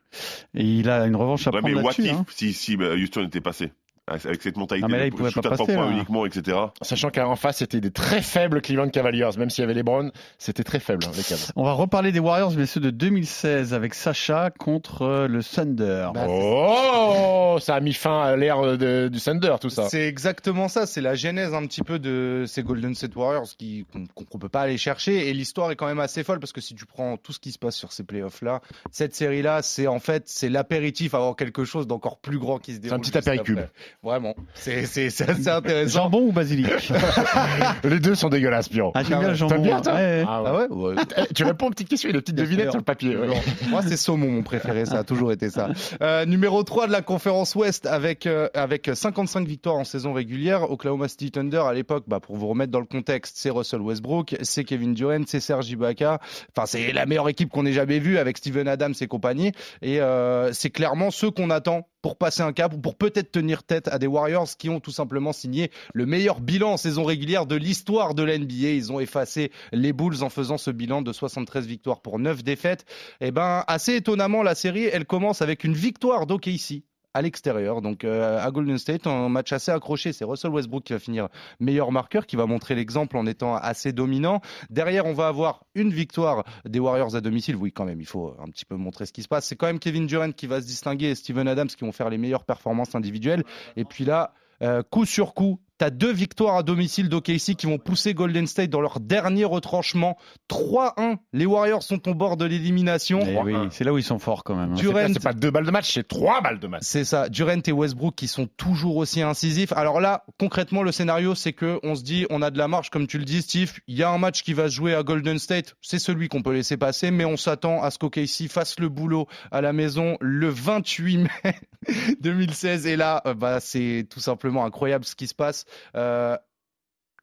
Et il a une revanche à Ouais, prendre mais what là-dessus. if hein. si, si bah, Houston était passé? Avec cette mentalité Non, mais là, de il pouvait shoot pas à passer, points là. uniquement, etc. Sachant qu'en face, c'était des très faibles Cleveland Cavaliers. Même s'il y avait LeBron, c'était très faible, hein, les Cavs. On va reparler des Warriors, mais ceux de 2016 avec Sacha contre euh, le Thunder. Bah, Oh, ça a mis fin à l'ère du Thunder, tout ça. C'est exactement ça. C'est la genèse un petit peu de ces Golden State Warriors qui qu'on qu'on peut pas aller chercher. Et l'histoire est quand même assez folle parce que si tu prends tout ce qui se passe sur ces playoffs là, cette série là, c'est en fait c'est l'apéritif avant quelque chose d'encore plus grand qui se déroule. un petit apéricube. Vraiment, c'est c'est c'est assez <laughs> intéressant. Jambon ou basilic <laughs> Les deux sont dégueulasses, Piro. Ah, j'aime bien le jambon. T'aimes bien, toi ouais. Ah ouais. Ah ouais. Eh, Tu réponds aux petites questions, a des petites devinettes sur le papier. ouais. Moi, c'est saumon mon préféré, ça a toujours été ça. Euh, numéro 3 de la conférence Ouest avec euh, avec 55 victoires en saison régulière. Oklahoma City Thunder à l'époque, bah, pour vous remettre dans le contexte, c'est Russell Westbrook, c'est Kevin Durant, c'est Serge Ibaka. Enfin, c'est la meilleure équipe qu'on ait jamais vue avec Steven Adams et compagnie. Et euh, c'est clairement ceux qu'on attend pour passer un cap ou pour peut-être tenir tête à des Warriors qui ont tout simplement signé le meilleur bilan en saison régulière de l'histoire de la NBA. Ils ont effacé les Bulls en faisant ce bilan de 73 victoires pour 9 défaites. Eh ben, assez étonnamment, la série, elle commence avec une victoire d'OKC à l'extérieur, donc euh, à Golden State, un match assez accroché. C'est Russell Westbrook qui va finir meilleur marqueur, qui va montrer l'exemple en étant assez dominant. Derrière, on va avoir une victoire des Warriors à domicile. Oui, quand même, il faut un petit peu montrer ce qui se passe. C'est quand même Kevin Durant qui va se distinguer et Steven Adams qui vont faire les meilleures performances individuelles. Et puis là, euh, coup sur coup, T'as deux victoires à domicile d'OKC qui vont pousser Golden State dans leur dernier retranchement. 3-1. Les Warriors sont au bord de l'élimination. Oui, c'est là où ils sont forts quand même. hein. C'est pas- Durant, C'est pas deux balles de match, c'est trois balles de match. c'est ça. Durant et Westbrook qui sont toujours aussi incisifs. Alors là, concrètement, le scénario, c'est que on se dit, on a de la marge, comme tu le dis, Steve. Il y a un match qui va se jouer à Golden State. C'est celui qu'on peut laisser passer, mais on s'attend à ce qu'OKC fasse le boulot à la maison le 28 mai <laughs> 2016. Et là, euh, bah, c'est tout simplement incroyable ce qui se passe. Euh,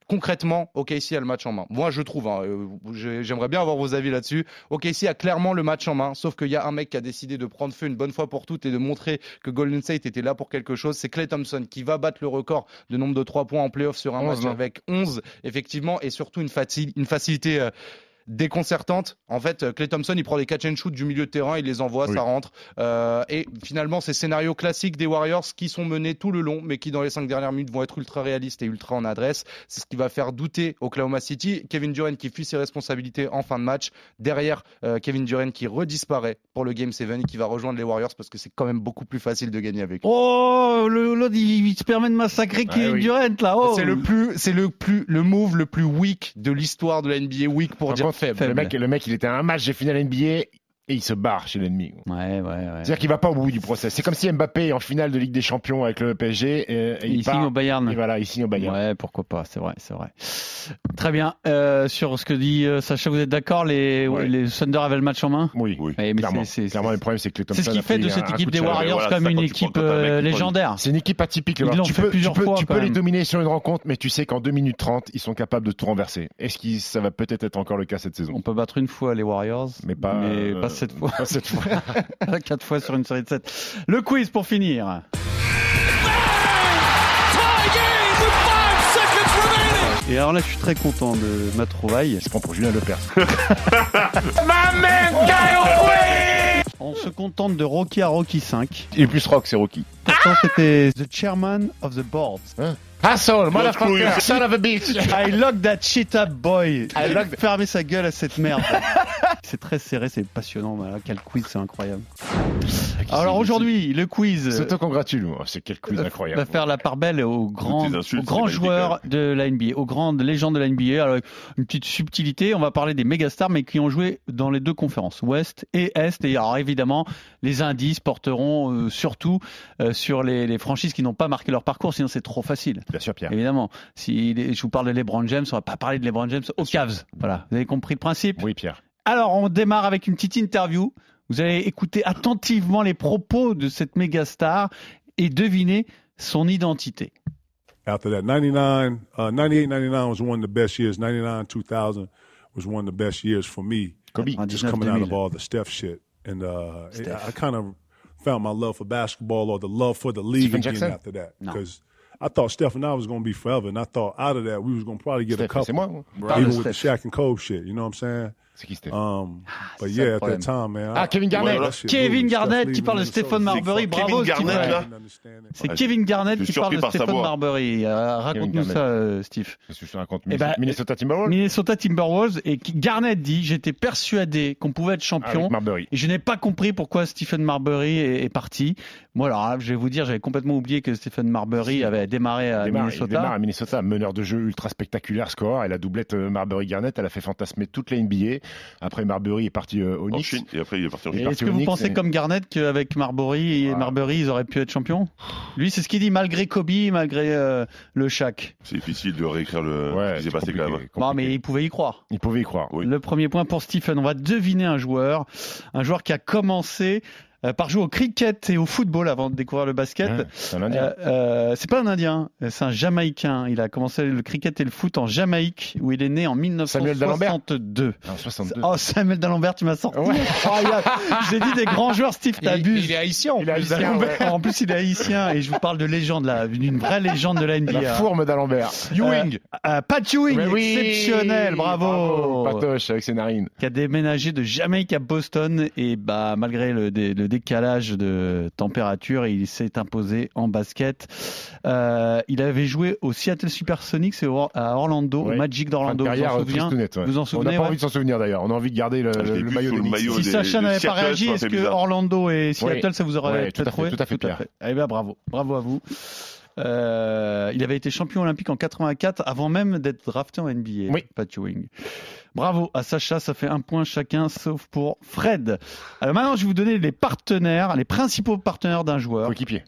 concrètement, OKC a le match en main. Moi, je trouve, hein, euh, j'ai- j'aimerais bien avoir vos avis là-dessus. OKC a clairement le match en main, sauf qu'il y a un mec qui a décidé de prendre feu une bonne fois pour toutes et de montrer que Golden State était là pour quelque chose. C'est Clay Thompson qui va battre le record de nombre de trois points en playoff sur un 11, match non avec 11, effectivement, et surtout une facilité. euh, déconcertante. En fait, euh, Clay Thompson, il prend des catch and shoot du milieu de terrain, il les envoie, Oui. ça rentre. Euh, et finalement, ces scénarios classiques des Warriors qui sont menés tout le long, mais qui dans les cinq dernières minutes vont être ultra réalistes et ultra en adresse. C'est ce qui va faire douter Oklahoma City. Kevin Durant qui fuit ses responsabilités en fin de match. Derrière, euh, Kevin Durant qui redisparaît pour le Game 7 et qui va rejoindre les Warriors parce que c'est quand même beaucoup plus facile de gagner avec lui. Oh, le- l'autre, il, il se permet de massacrer Ah Kevin oui. Durant là. Oh. C'est le plus, c'est le plus, le move le plus weak de l'histoire de la NBA. Weak pour Par dire faible. Le mec, le mec, il était à un match des finales NBA et il se barre chez l'ennemi. Ouais, ouais, ouais. C'est-à-dire qu'il va pas au bout du process. C'est comme si Mbappé est en finale de Ligue des Champions avec le PSG et, et il, Il part, signe au Bayern. Et voilà, il signe au Bayern. Ouais, pourquoi pas, c'est vrai, c'est vrai. Très bien. Euh, sur ce que dit euh, Sacha, vous êtes d'accord les, Ouais. les Thunder avaient le match en main? Oui, Oui. Ouais, mais clairement. c'est- Clairement, le problème, c'est que les C'est ce qui a fait de cette équipe de des. Warriors voilà, comme ça, une équipe euh, légendaire. C'est une équipe atypique. Alors, tu peux, plusieurs tu peux, fois, tu quand peux les dominer sur une rencontre, mais tu sais qu'en 2 minutes 30, ils sont capables de tout renverser. Est-ce que ça va peut-être être encore le cas cette saison? On peut battre une fois les Warriors, Mais euh, pas cette fois. Pas <laughs> cette fois. <laughs> Quatre fois sur une série de 7. Le quiz pour finir. Et alors là, je suis très content de ma trouvaille. Il se prend pour Julien Lepers. <laughs> On se contente de Rocky à Rocky 5. Il est plus rock, c'est Rocky. Pourtant, c'était The Chairman of the Board. Asshole, motherfucker, Cruise. son of a bitch. I lock that shit up, boy. I lock- Fermez sa gueule à cette merde. C'est très serré, c'est passionnant. Voilà, quel quiz, c'est incroyable. Alors aujourd'hui, le quiz S'auto-congratule. Oh, c'est quel quiz va incroyable. faire la part belle aux grands, insultes, aux grands c'est joueurs de la NBA, aux grandes légendes de la NBA. Alors, une petite subtilité, on va parler des mégastars, mais qui ont joué dans les deux conférences, Ouest et Est. Et alors évidemment, les indices porteront euh, surtout euh, sur les, les franchises qui n'ont pas marqué leur parcours, sinon c'est trop facile. Bien sûr, Pierre. Évidemment, si je vous parle de LeBron James, on va pas parler de LeBron James aux Cavs. Voilà, vous avez compris le principe? Oui, Pierre. Alors, on démarre avec une petite interview. Vous allez écouter attentivement les propos de cette méga star et deviner son identité. after that. 99, uh, 98, 99 was one of the best years. 99, 2000 was one of the best years for me. Kobe. Just coming out of all the Steph shit. And uh, it- I kind of found my love for basketball or the love for the league Stephen again Jackson? after that. No. Because I thought Steph and I was going to be forever. And I thought out of that, we was going to probably get Steph, a couple. Parle Even de with the Steph. Shaq and Kobe shit. You know what I'm saying? C'est qui Steph? Um, but c'est yeah, le at problème. that time, man. Ah, I- Kevin Garnett. Kevin Garnett qui parle de Minnesota. Stéphane Marbury. Bravo, Steve. C'est. Kevin Garnett qui parle de voix. Marbury. Raconte-nous ça, euh, Steve. Je raconte Eh ben, Minnesota Timberwolves Minnesota Timberwolves et Garnett dit j'étais persuadé qu'on pouvait être champion. Avec Marbury. Et je n'ai pas compris pourquoi Stephen Marbury est, est parti. Moi, alors, là, je vais vous dire, j'avais complètement oublié que Stephen Marbury avait démarré à démarre, il Minnesota. démarre à Minnesota, meneur de jeu ultra spectaculaire, score. Et la doublette euh, Marbury-Garnett, elle a fait fantasmer toute la NBA. Après, Marbury est parti euh, au En Knicks. Chine, et après il est parti en Chine. Est-ce que au vous Knicks, pensez et- comme Garnett qu'avec Marbury et. Marbury, ils auraient pu être champions? Lui, c'est ce qu'il dit, malgré Kobe, malgré euh, le Shaq. C'est difficile de réécrire le Ouais, ce qui s'est c'est passé quand compliqué, même. Non, compliqué. mais il pouvait y croire. Il pouvait y croire. Oui. Le premier point pour Stephen. On va deviner un joueur. Un joueur qui a commencé euh, par jouer au cricket et au football avant de découvrir le basket. C'est un Indien. Euh, euh, c'est pas un Indien, c'est un Jamaïcain. Il a commencé le cricket et le foot en Jamaïque, où il est né en Samuel D'Alembert 1962. 62. Oh, Samuel D'Alembert, tu m'as sorti. Ouais. incroyable. J'ai dit des grands joueurs, Steve, t'abuses. il est haïtien. en Il est plus. haïtien, ouais. En plus, il est haïtien et je vous parle de légende là, d'une vraie légende de la NBA. La fourme d'Alembert. Ewing. Euh, Pat Ewing, oui, exceptionnel, bravo. Patoche avec ses narines. qui a déménagé de Jamaïque à Boston et bah malgré le, le décalage de température, il s'est imposé en basket. Euh, il avait joué au Seattle Supersonics et au- à Orlando, Ouais. au Magic de d'Orlando. Vous en souvenez tristounette, ouais. Vous en On souvenez n'a pas ouais envie de s'en souvenir d'ailleurs. On a envie de garder le, Ah, le maillot des Knicks. maillot Si des- Sacha de n'avait pas réagi, est-ce que. Orlando et Seattle, ça vous aurait Ouais, tout à peut-être fait, trouvé tout à fait. Eh bien, bravo, bravo à vous. Euh, il avait été champion olympique en 84 avant même d'être drafté en NBA. Oui. Pat Ewing. Bravo à Sacha, ça fait un point chacun, sauf pour Fred. Alors maintenant, je vais vous donner les partenaires, les principaux partenaires d'un joueur. Coéquipier.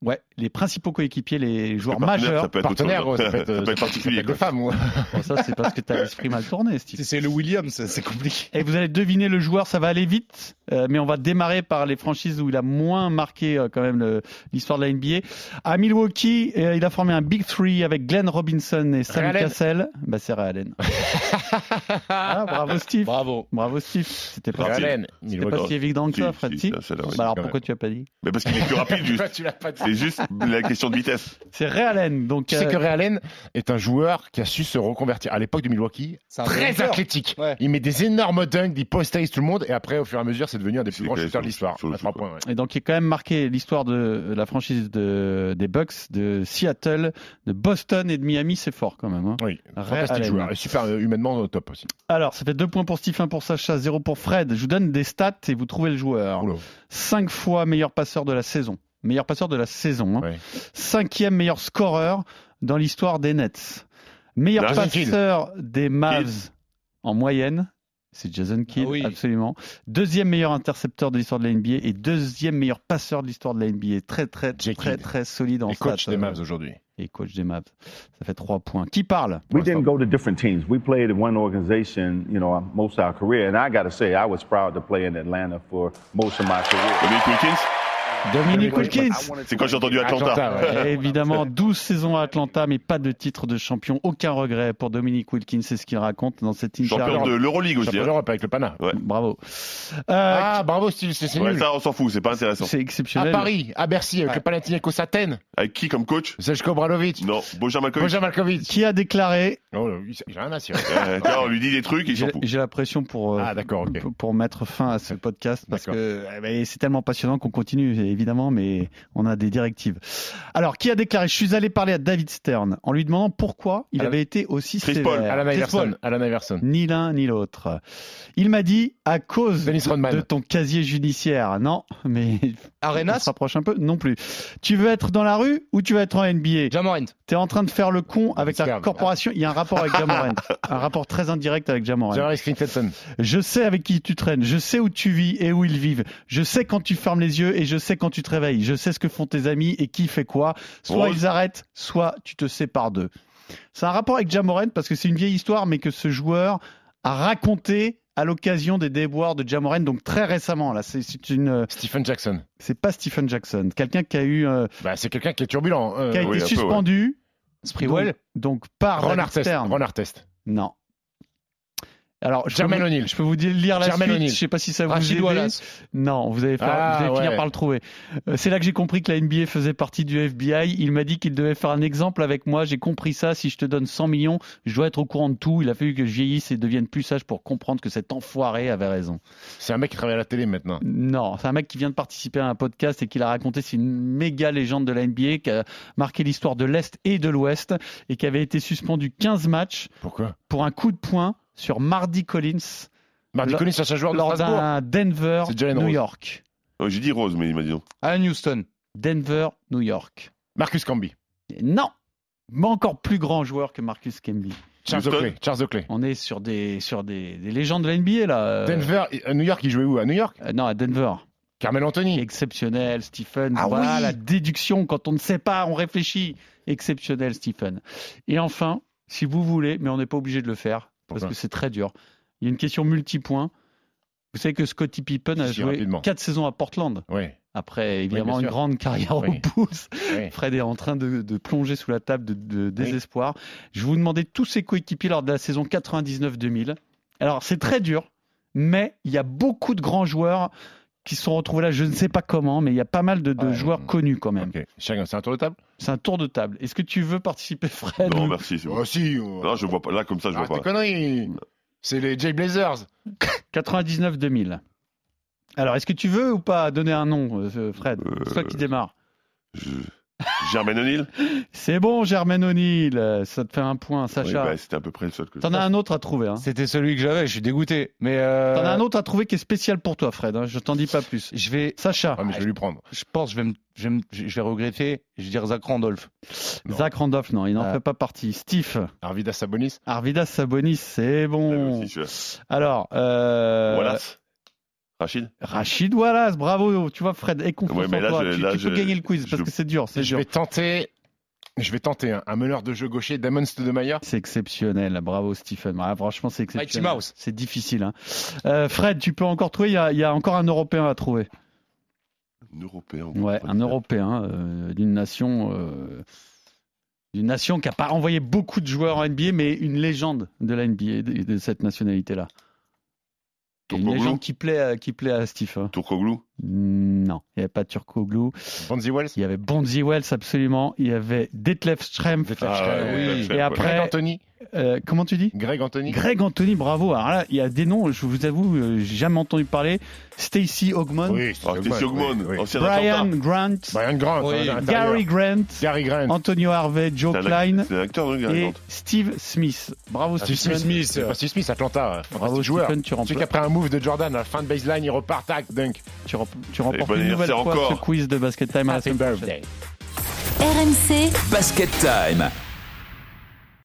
Ouais, les principaux coéquipiers, les joueurs majeurs. Ça peut être autre Partenaire, chose. ouais, ça peut être, <laughs> Ça peut ça être particulier. peut être des quoi. femmes. ouais. <laughs> Bon, ça, c'est parce que tu as l'esprit mal tourné, Steve. Si c'est le Williams, c'est compliqué. Et vous allez deviner le joueur, ça va aller vite, euh, mais on va démarrer par les franchises où il a moins marqué euh, quand même l'histoire de la NBA. À Milwaukee, euh, il a formé un Big Three avec Glenn Robinson et Sam. Cassell. Bah, c'est Ray Allen. <laughs> ah, bravo Steve. Bravo. Bravo Steve. C'était pas, Allen, pas si évident que Si, ça, Fred. si, si ça, celle-là, oui. Bah alors pourquoi tu as pas dit Mais parce qu'il est plus rapide, juste. Tu l'as pas dit. C'est juste la question de vitesse. C'est Ray Allen. Donc, Tu sais euh, que Ray Allen est un joueur qui a su se reconvertir. À l'époque de Milwaukee, très athlétique. Ouais. Il met des énormes dunks, il post-ace tout le monde, et après, au fur et à mesure, c'est devenu un des plus grands shooters de l'histoire. ouais. Et donc, il a quand même marqué l'histoire de la franchise de, des Bucks, de Seattle, de Boston et de Miami. C'est fort quand même. hein. Oui, Ray fantastique Allen. joueur. Et super euh, humainement au top aussi. Alors, ça fait deux points pour Stephen, pour Sacha, zéro pour Fred. Je vous donne des stats et vous trouvez le joueur. Oula. Cinq fois meilleur passeur de la saison. Meilleur passeur de la saison. hein. Ouais. Cinquième meilleur scoreur dans l'histoire des Nets. Meilleur passeur des Mavs en moyenne. C'est Jason Kidd, Ah oui. absolument. Deuxième meilleur intercepteur de l'histoire de la NBA et deuxième meilleur passeur de l'histoire de la NBA. Très, très, très, Kidd. très solide en Et coach stats, des euh, Mavs aujourd'hui. Et coach des Mavs. Ça fait trois points. Qui parle? We didn't go to different teams. We played in one organization, you know, most of our career. And I got to say, I was proud to play in Atlanta for most of my career. Dominic Wilkins Dominique Wilkins. C'est quand j'ai entendu Atlanta. Atlanta, ouais. <laughs> Évidemment, 12 saisons à Atlanta, mais pas de titre de champion. Aucun regret pour Dominique Wilkins, c'est ce qu'il raconte dans cette interview. Champion de l'Euroleague aussi. Champion hein. d'Europe avec le Pana. Ouais. Bravo. Euh, Ah, bravo, Steve, c'est Ouais, nul. ça, on s'en fout, c'est pas intéressant. c'est À exceptionnel. Paris, à Bercy, avec le Panathinaikos Athènes, Avec qui comme coach? Zelko Obradovic, Non, Bojan Malkovich. Bojan Malkovich. Qui a déclaré Oh, j'ai rien à cirer. Euh, on lui dit des trucs, il s'en J'ai fout. j'ai la pression pour, euh, Ah, d'accord, ok. pour, pour mettre fin à ce podcast parce que c'est tellement passionnant qu'on continue évidemment, mais on a des directives. Alors, qui a déclaré Je suis allé parler à David Stern en lui demandant pourquoi il Alan- avait été aussi Chris sévère. Paul, Alan Chris Iverson. Paul. Alan Iverson. Ni l'un ni l'autre. Il m'a dit à cause de, ton casier judiciaire. Non, mais <laughs> on Arenas, se rapproche un peu. Non plus. Tu veux être dans la rue ou tu veux être en NBA Jamorant. T'es en train de faire le con avec la corporation. Il y a un rapport avec Jamorant. <laughs> un rapport très indirect avec Jamorant. Je sais avec qui tu traînes, je sais où tu vis et où ils vivent. Je sais quand tu fermes les yeux et je sais quand tu te réveilles. Je sais ce que font tes amis et qui fait quoi. Soit Rose. ils arrêtent, soit tu te sépares d'eux. C'est un rapport avec Jamorant parce que c'est une vieille histoire, mais que ce joueur a raconté à l'occasion des déboires de Jamoran, donc très récemment. Là, c'est une, euh, Stephen Jackson. c'est pas Stephen Jackson, quelqu'un qui a eu, euh, Bah, c'est quelqu'un qui est turbulent. euh, qui a oui, été peu, ouais. suspendu. Sprewell Donc, donc par Ron Artest. Ron Artest. Non. Alors, Jermaine O'Neal. je peux vous dire- lire la Jermaine suite. Je sais pas si ça vous Rachid aide. Wallace. Non, vous allez, faire, Ah, vous allez finir par le trouver. Euh, C'est là que j'ai compris que la NBA faisait partie du FBI. Il m'a dit qu'il devait faire un exemple avec moi. J'ai compris ça. Si je te donne 100 millions, je dois être au courant de tout. Il a fallu que je vieillisse et devienne plus sage pour comprendre que cet enfoiré avait raison. C'est un mec qui travaille à la télé maintenant. Non, c'est un mec qui vient de participer à un podcast et qui l'a raconté. C'est une méga légende de la NBA qui a marqué l'histoire de l'Est et de l'Ouest et qui avait été suspendu 15 matchs Pourquoi? pour un coup de poing sur Mardy Collins Mardi Collins, c'est un joueur de lors d'un Denver, New Rose. York. Oh, J'ai dit Rose, mais il m'a dit non. Alan Houston. Denver, New York. Marcus Camby. Non, mais encore plus grand joueur que Marcus Camby. Charles. Oakley. Charles Oakley. On est sur des sur des, des légendes de la NBA là. Euh, Denver, à New York, il jouait où? À New York? Euh, non, à Denver. Carmel Anthony. Exceptionnel, Stephen. Ah voilà oui. la déduction quand on ne sait pas, on réfléchit. Exceptionnel, Stephen. Et enfin, si vous voulez, mais on n'est pas obligé de le faire parce que c'est très dur. Il y a une question multipoint. Vous savez que Scottie Pippen a joué rapidement. quatre saisons à Portland. Oui. Après, évidemment, une grande carrière Oui. au pouce. Fred est en train de, de plonger sous la table de, de désespoir. Je vous demander tous ses coéquipiers lors de la saison 99-2000. Alors, c'est très dur, mais il y a beaucoup de grands joueurs qui se sont retrouvés là. Je ne sais pas comment, mais il y a pas mal de, de Ouais. joueurs connus quand même. Chacun, c'est un tour de table? C'est un tour de table. Est-ce que tu veux participer, Fred? Non, merci. c'est bon. Oh, si. oh. Non, je vois pas. Là, comme ça, je vois pas. conneries. C'est les Jay Blazers. <laughs> 99-2000. Alors, est-ce que tu veux ou pas donner un nom, euh, Fred? C'est toi qui démarre. Je... Germaine O'Neill C'est bon, Germaine O'Neill. Ça te fait un point, Oui, Sacha. bah, C'était à peu près le seul que T'en as un autre à trouver. Hein. C'était celui que j'avais, je suis dégoûté. Mais euh, T'en as un autre à trouver qui est spécial pour toi, Fred. hein, Je t'en dis pas plus. Je vais, Sacha, Ah, mais je vais lui prendre. je pense, je vais, me, je vais, me- je vais regretter. Je vais dire Zach Randolph. Non. Zach Randolph, non, il n'en Ah. fait pas partie. Steve, Arvidas Sabonis. Arvidas Sabonis, c'est bon. aussi. Alors, euh, Wallace Rachid Rachid Wallace, bravo. Tu vois, Fred, aie confiance Ouais, mais en là, toi. je- tu, là, tu peux je- gagner le quiz parce je- que c'est dur, c'est Je dur. vais tenter. Je vais tenter un, un meneur de jeu gaucher, Damon Stoudemire. C'est exceptionnel, bravo Stephen. Ah, franchement, c'est Mighty exceptionnel. Mouse. C'est difficile. hein. Euh, Fred, tu peux encore trouver. Il y, a, il y a encore un Européen à trouver. Un Européen. Ouais, un Européen euh, d'une nation, euh, d'une nation qui n'a pas envoyé beaucoup de joueurs en NBA, mais une légende de la NBA de, de cette nationalité-là. Et Une légende qui plaît, à, qui plaît à Steve. hein. Non, il n'y avait pas Turkoglu. Bonzi Wells. Il y avait Bonzi Wells, absolument. Il y avait Detlef Schrempf. Ah, oui. Et après- Greg Anthony. Euh, comment tu dis? Greg Anthony. Greg Anthony, bravo. Alors là, il y a des noms, je vous avoue, euh, j'ai jamais entendu parler. Stacy Ogman, Oui, Ah, Stacy Ogman, oui, Brian. Grant, Brian Grant. Oui. hein. Gary Grant, Gary Grant. Antonio Harvey, Joe Klein ac- C'est un acteur, non, Gary et Grant Steve Smith. Bravo Ah, Steve. Smith. Pas Steve Smith, Atlanta. Bravo joueur. Tu Celui qui remportes, après un move de Jordan à la fin de baseline, il repart, tac, dunk. tu tu remportes une nouvelle fois encore. ce quiz de Basket Time à la semaine prochaine. RMC Basket Time.